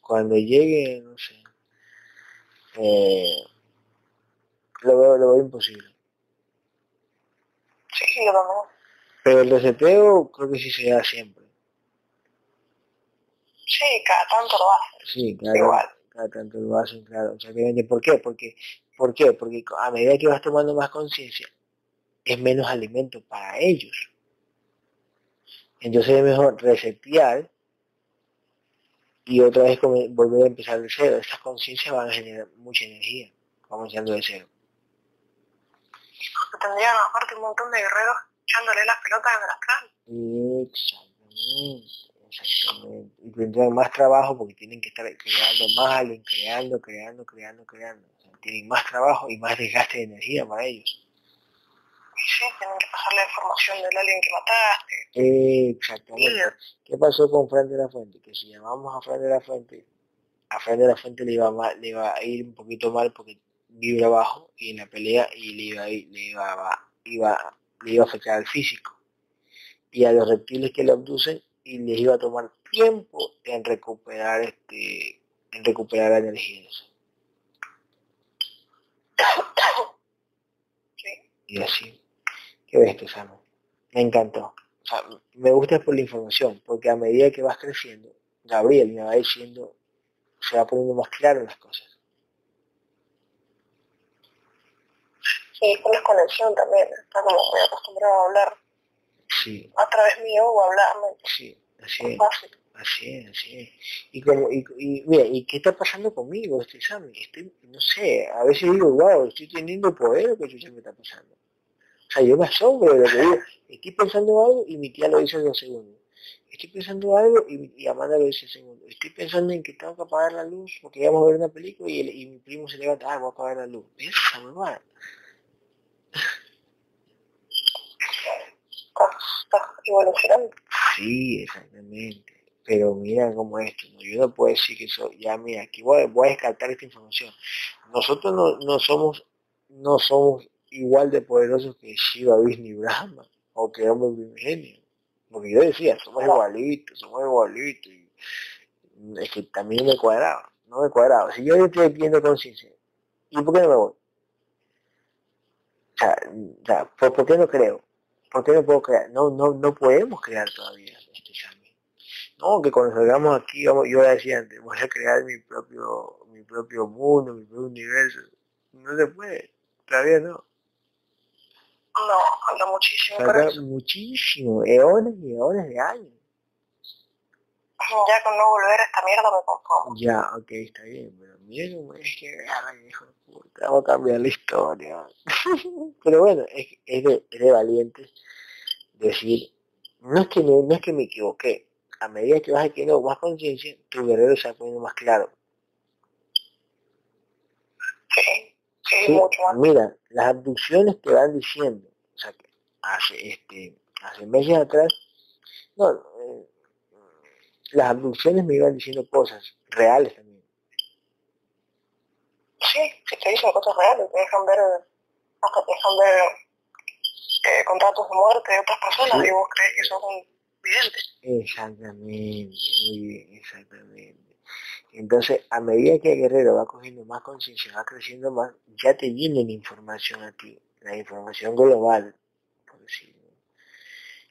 cuando llegue, no sé, eh, lo, veo, lo veo imposible. Sí, yo también. Pero el reseteo creo que sí se da siempre. Sí, cada tanto lo hacen. Sí, claro. Igual. Cada tanto lo hacen, claro. Exactamente. ¿Por qué? Porque, ¿Por qué? Porque a medida que vas tomando más conciencia, es menos alimento para ellos. Entonces es mejor resetear y otra vez volver a empezar de cero. Estas conciencias van a generar mucha energía, comenzando de cero. Porque tendrían aparte un montón de guerreros echándole las pelotas el astral. Exactamente, exactamente. Y tendrán más trabajo porque tienen que estar creando más alien, creando, creando, creando, creando. O sea, tienen más trabajo y más desgaste de energía para ellos. Sí, tienen que pasarle información del alien que mataste. Exactamente. ¿Qué pasó con Fran de la Fuente? Que si llamamos a Fran de la Fuente, a Fran de la Fuente le iba, mal, le iba a ir un poquito mal porque vibra bajo y en la pelea y le iba, a ir- le iba, a- iba, le iba a afectar al físico. Y a los reptiles que lo abducen y les iba a tomar tiempo en recuperar este en recuperar la energía. Sí. Y así. ¿Qué ves tú, Samu? Me encantó. O sea, me gusta por la información, porque a medida que vas creciendo, Gabriel me va diciendo, se va poniendo más claro las cosas. Sí, con desconexión también. Está como muy acostumbrado a hablar Sí, a través mío o hablarme. sí, así es, Fácil. así es, así es. Y como, y, y mira, ¿y qué está pasando conmigo este examen? Estoy, no sé, a veces digo, wow, estoy teniendo poder o qué chucha me está pasando. O sea, yo me asombro de lo que digo. Estoy pensando algo y mi tía lo dice en dos segundos. Estoy pensando algo y, mi- y Amanda lo dice en segundos. Estoy pensando en que tengo que apagar la luz porque íbamos a ver una película y, el- y mi primo se levanta, ah, voy a apagar la luz. Esa mamá. Estás, estás evolucionando. Sí, exactamente. pero mira cómo es esto, ¿no? yo no puedo decir que eso, ya mira, aquí voy, voy a descartar esta información. Nosotros no, no somos, no somos igual de poderosos que Shiva, Vishnu y Brahma, o que Hombre Primigenio. Porque yo decía, somos igualitos, somos igualitos, y es que también me cuadraba, no me cuadraba. Si yo estoy pidiendo conciencia, ¿y por qué no me voy? O sea, o sea ¿por, ¿por, qué no creo? ¿Por qué no puedo crear? No, no, no podemos crear todavía este examen. No, que cuando salgamos aquí, vamos, yo decía antes, voy a crear mi propio, mi propio mundo, mi propio universo. No se puede, todavía no. No, falta muchísimo. Falta muchísimo, eones y eones de años. Ya con no volver a esta mierda me conformo. Ya, ok, está bien, pero miren cómo es que vamos a cambiar la historia. [LAUGHS] pero bueno, es, es, de, es de valientes decir, no es que me, no es que me equivoqué, a medida que vas adquiriendo más conciencia, tu guerrero se va poniendo más claro. Sí, sí, sí, mucho más. Mira, las abducciones te van diciendo, o sea, que hace, este, hace meses atrás, no, eh, las abducciones me iban diciendo cosas reales también. Sí, sí te dicen cosas reales, te dejan ver, hasta te dejan ver eh, contratos de muerte de otras personas sí. y vos crees que son videntes. Exactamente, muy bien, exactamente. Entonces, a medida que el guerrero va cogiendo más conciencia, va creciendo más, ya te viene la información a ti, la información global, por decirlo.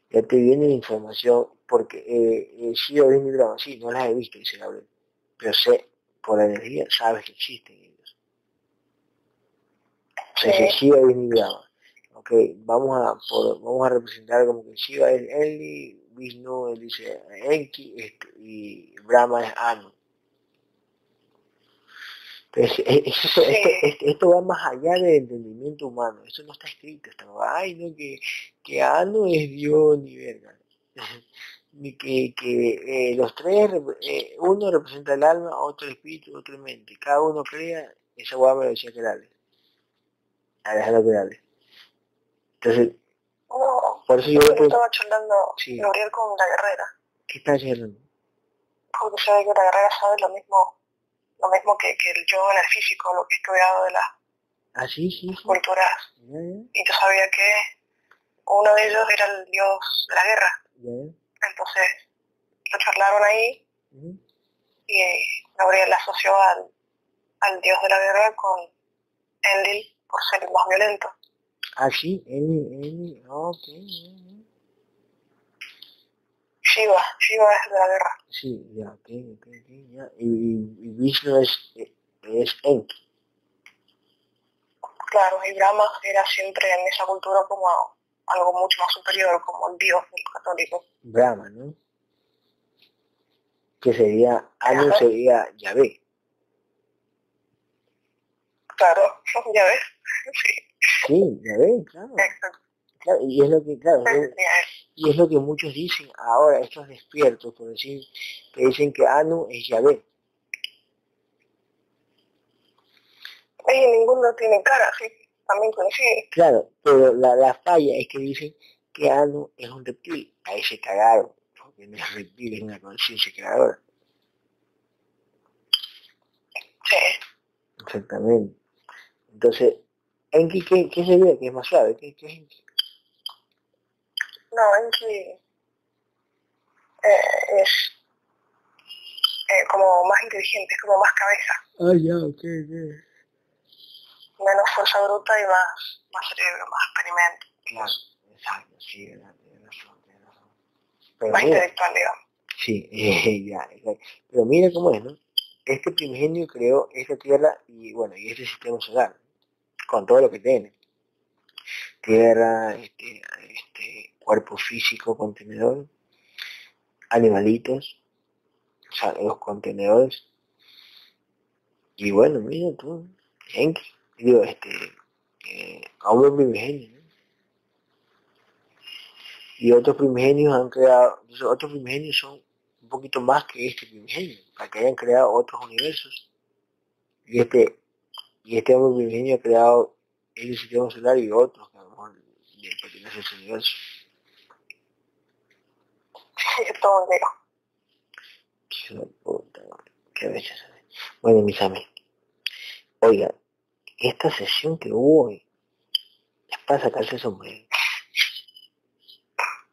Ya te viene la información, porque eh, eh, sí o mi drama, sí, no las he visto, dice Gabriel, pero sé, por la energía, sabes que existen ellos. O sea. Shiva es mi drama. Ok, vamos a, por, vamos a representar como que Shiva es Enli, Vishnu él dice Enki este, y Brahma es Anu. Entonces, eso, sí. esto, esto, esto, va más allá del entendimiento humano, eso no está escrito, está, ay no, que, que Anu es Dios ni verga. [LAUGHS] que, que eh, los tres, eh, uno representa el alma, otro el espíritu, otro el mente, cada uno crea, esa guapa lo decía que dale. Alejandro Perales. Entonces, no, por eso yo... estaba charlando sí. Gabriel con la guerrera. ¿Qué está charlando? Porque sabe que la guerrera sabe lo mismo lo mismo que, que el yo en el físico, lo que he estudiado de las ah, sí, sí, sí. culturas. Yeah, yeah. Y yo sabía que uno de ellos era el dios de la guerra. Yeah. Entonces, lo charlaron ahí Uh -huh. y eh, Gabriel asoció al, al dios de la guerra con Enlil por ser el más violento. Ah, sí, Enlil, Enlil, ok. Shiva, Shiva es de la guerra. Sí, ya, ok, ok, ok, ya. Y, y, y Vishnu es, es Enki. Claro, y Brahma era siempre en esa cultura como algo mucho más superior, como el dios católico. Brahma, ¿no? Que sería, Anu sería Yahvé. Claro, [LAUGHS] Yahvé, [LAUGHS] sí. Sí, Yahvé, claro. Exacto. Claro, y es lo que, claro, Sí, es, sí, es. y es lo que muchos dicen ahora, estos despiertos, por decir, que dicen que Anu es Yahvé. Y ninguno tiene cara, sí, también coincide. Claro, pero la, la falla es que dicen que Anu es un reptil. Ahí se cagaron, porque no es reptil, es una conciencia creadora. Sí. Exactamente. Entonces, Enki, ¿qué, qué sería? ¿Qué es más suave? ¿Qué, qué es Enki? No, Enki eh, es eh, como más inteligente, es como más cabeza, Ah, ya, ok, ok. Menos fuerza bruta y más, más cerebro, más experimento, Claro, exacto, sí, tienes razón. Pero más mira, intelectual, digamos. sí, [LAUGHS] eh, ya, exacto. Pero mira cómo es, ¿no? Este primigenio creó esta tierra y, bueno, y este sistema solar, con todo lo que tiene. Tierra, este, este cuerpo físico contenedor, animalitos, o sea, los contenedores. Y bueno, mira tú, Enki, digo, este, eh, hombre primigenio, ¿no? Y otros primigenios han creado, entonces otros primigenios son un poquito más que este primigenio, para que hayan creado otros universos. Y este, y este hombre primigenio ha creado el sistema solar y otros que a lo mejor le pertenecen a ese universo. Sí, [LAUGHS] todo. Qué puta, qué bella Bueno, mis amigos. Oiga, esta sesión que hubo hoy es para sacarse el sombrero.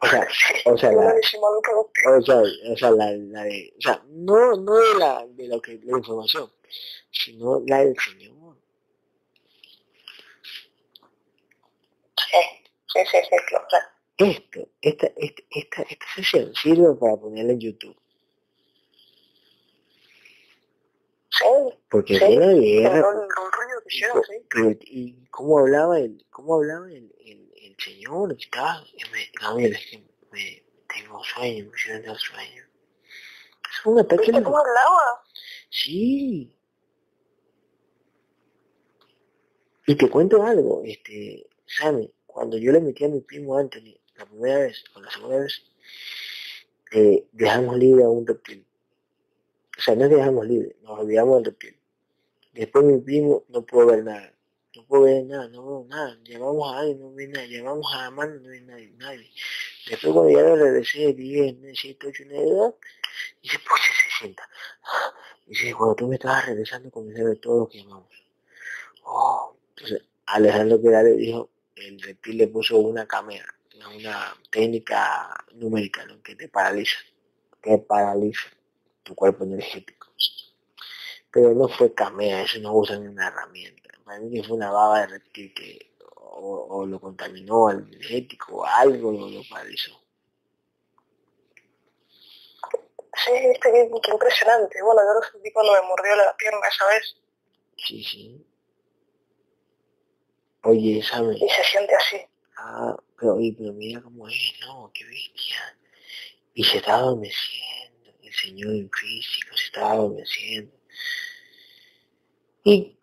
O sea, o sea, la, o sea, o sea, la, la de, o sea, no, no de la, de lo que, la información, sino la del Señor. Sí, sí, sí, sí, claro. Esto, esta, esta, esta, esta sesión sirve para ponerla en YouTube. Sí, Porque sí, de el, guerra. Sí. Pero, ¿y cómo hablaba el, cómo hablaba el, el, el señor? Estaba, me, Gabriel, es que me, tengo sueño, me siento sueño. Es un ataque. ¿Viste cómo hablaba? Sí. Y te cuento algo, este, Sammy, cuando yo le metí a mi primo Anthony la primera vez o la segunda vez, eh, dejamos libre a un reptil. O sea, no dejamos libre, nos olvidamos del reptil. Después mi primo no pudo ver nada. No puedo ver nada, no veo nada. Llamamos a alguien, no ve nada. Llamamos a la mano, no ve nadie, nadie. Después cuando ya lo regresé, 10, 9, 7, 8, 9, 2, dice, pues se sienta. Dice, cuando tú me estabas regresando comencé a ver todo lo que llamamos. Oh, entonces Alejandro Quedale dijo, el reptil le puso una cámara, una técnica numérica, ¿no? que te paraliza, que paraliza tu cuerpo energético. Pero no fue camea, eso no usan una herramienta. Para mí que fue una baba de reptil que o, o lo contaminó al energético o algo lo, lo paralizó. Sí, viste, qué, qué impresionante. Bueno, yo lo sentí cuando me mordió la pierna esa vez Sí, sí. Oye, ¿sabes? y se siente así. Ah, pero, oye, pero mira cómo es, ¿no? Qué bestia. Y se está adormeciendo, el señor en físico se está adormeciendo. Y,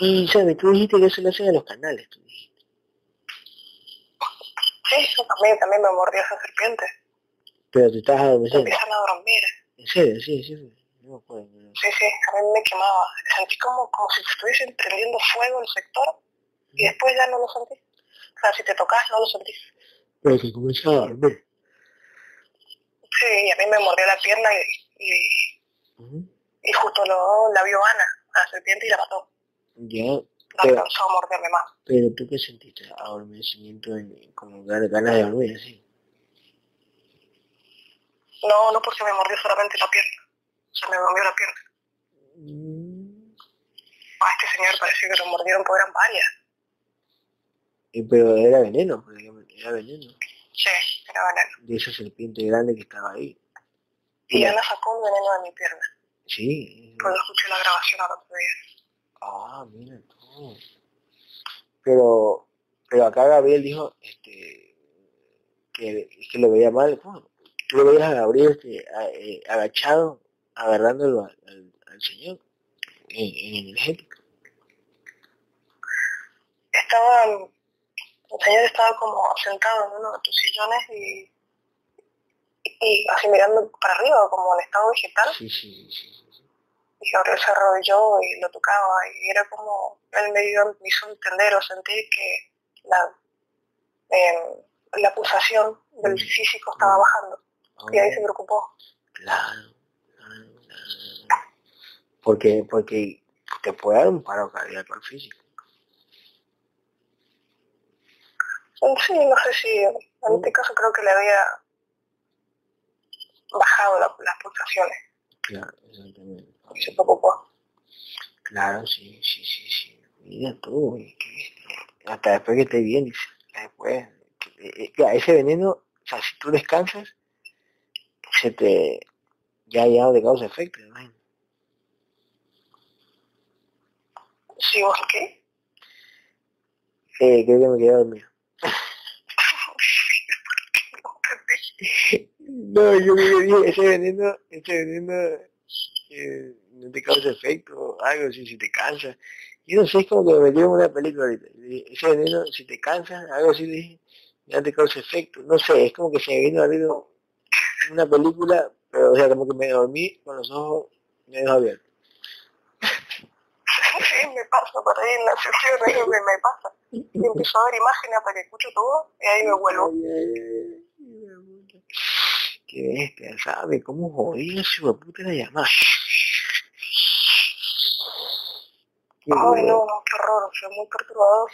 y, ¿sabes? Tú dijiste que eso lo hacen a los canales, tú dijiste. Sí, yo también, también me mordió esa serpiente. Pero te estás Me adormeciendo. empiezan a dormir. En serio, sí, sí. No me acuerdo. no. Sí, sí, a mí me quemaba. Sentí como, como si estuviesen prendiendo fuego el sector y después ya no lo sentí. O sea, si te tocas no lo sentís. Pero que comenzaba a dormir. Sí, a mí me mordió la pierna y, y, Ujú. y justo lo, la vio Ana, la serpiente, y la mató. Ya, No Pero- alcanzó a morderme más. pero tú qué sentiste? Adormecimiento, en- como gan- ganas de dormir, así. No, no porque me mordió solamente la pierna. Se me mordió la pierna. Mm. A este señor pareció que lo mordieron porque eran varias. Y, pero era veneno, era veneno. Sí, era veneno. De esa serpiente grande que estaba ahí. Y Ana sacó un veneno de mi pierna. Sí. Lo escuché en la grabación al otro día. Ah, mira tú. Pero, pero acá Gabriel dijo este, que, que lo veía mal. Tú lo veías a Gabriel este, a- eh, agachado, agarrándolo al, al- al señor en, en energético. Estaba, el señor estaba como sentado en uno de tus sillones y, y así mirando para arriba, como en estado vegetal. Sí, sí, sí. Y Gabriel se arrodilló y lo tocaba y era como, él me, dio, me hizo entender o sentir que la, em, la pulsación del Mm. físico estaba bajando. Y ahí se preocupó. Claro, claro, claro. Porque, porque te puede dar un paro cardíaco al físico. Sí, no sé si, en este caso creo que le había bajado la- las pulsaciones Claro, exactamente. y se preocupó. Claro, sí, sí, sí, sí. Mira tú, que hasta después que dice, ya después, que- eh, ya, ese veneno, o sea, si tú descansas, se te, ya ya no te causa efecto, ¿no? Sí, ¿vos qué? Eh, creo que me quedé dormido. [LAUGHS] [LAUGHS] No, yo me dije, ese veneno, ese veneno, eh, no te causa efecto, algo así, si te cansas. Yo no sé, es como que me metí en una película ahorita. Ese veneno, si te cansas, algo así, le dije, no te causa efecto. No sé, es como que se me vino ver una película, pero o sea, como que me dormí con los ojos medio abiertos. [LAUGHS] Sí, me pasa por ahí en la sesión, es lo que me pasa. Y empiezo a ver imágenes hasta que escucho todo y ahí me vuelvo. Qué bestia, ¿sabe? ¿Cómo jodía su puta la llamada? Ay, no, no, qué horror, fue muy perturbador.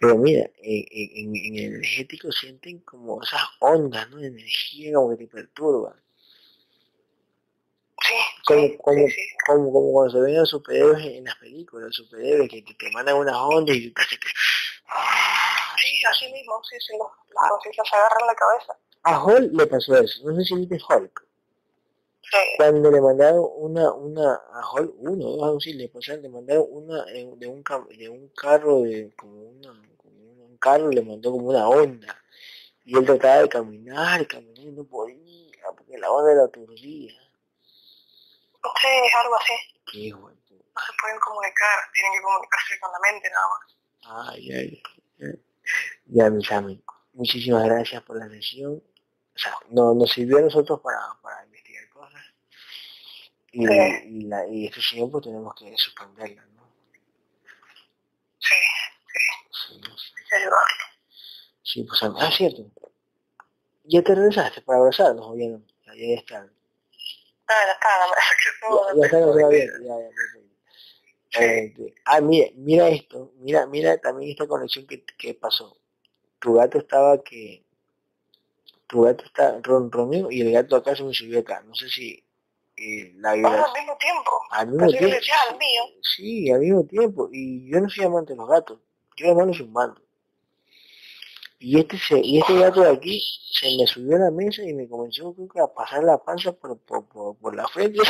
Pero mira, en, en, en, el energético sienten como esas ondas, ¿no? De energía como que te perturban. Sí, Como, sí, como, sí, como, como cuando se ven a los superhéroes en, las películas, los superhéroes que, que te mandan unas ondas y te que... Sí, así mismo, sí, sí, las conciencias se agarran la cabeza. A Hulk le pasó eso, no sé si viste Hulk. Sí, Cuando le mandaron una, una, a Hulk, uno, dos, algo así, le pasaron, le mandaron una eh, de un, cam- de un carro, de, como una, como un carro, le mandó como una onda. Y él trataba de caminar, caminar y no podía, porque la onda lo aturdía. sí, es algo así. Qué puta. No se pueden comunicar, tienen que comunicarse con la mente nada más. Ay, ay, ay. Ya, mis amigos, muchísimas gracias por la sesión. O sea, no, nos sirvió a nosotros para, para investigar cosas. Y, Sí. y, la, y este señor pues tenemos que suspenderla, ¿no? Sí, Sí, no sé. ayudarlo. Sí, pues ah, cierto. ¿Ya te regresaste para abrazarnos o ya no? Ya, ya está. Ah, ya que todo Ya, está, depende ya, de ya, ya. Eh, ah, mira, mira esto, mira, mira también esta conexión que, que pasó. Tu gato estaba que, tu gato está ronroneó y el gato acá se me subió acá. No sé si eh, la vibración al mismo tiempo. al mismo tiempo. al mío. Sí, al mismo tiempo. Y yo no soy amante de los gatos. Yo además no soy un mando. Y este, se, y este gato de aquí se me subió a la mesa y me comenzó a pasar la panza por, por, por, por la frente. [LAUGHS]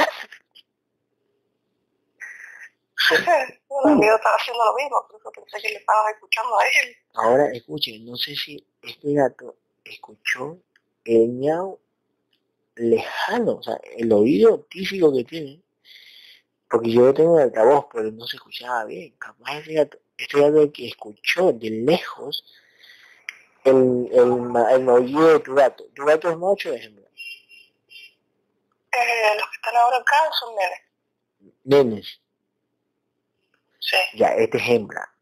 Bueno, mío estaba haciendo lo mismo, por eso pensé que le estabas escuchando a él. Ahora escuchen, no sé si este gato escuchó el miau lejano, o sea, el oído típico que tiene, porque yo tengo en altavoz, pero no se escuchaba bien. Capaz este gato, este gato que escuchó de lejos el, el, el maullido de tu gato. ¿Tu gato es macho o es hembra? Eh, los que están ahora acá son nenes. Nenes, Sí. ya, este es hembra.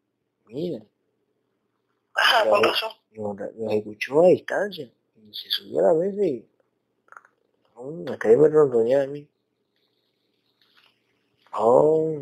Mira, Ajá, con razón. Lo escuchó a distancia y se subió a la mesa y ahí me ronroneaba a mí. Oh.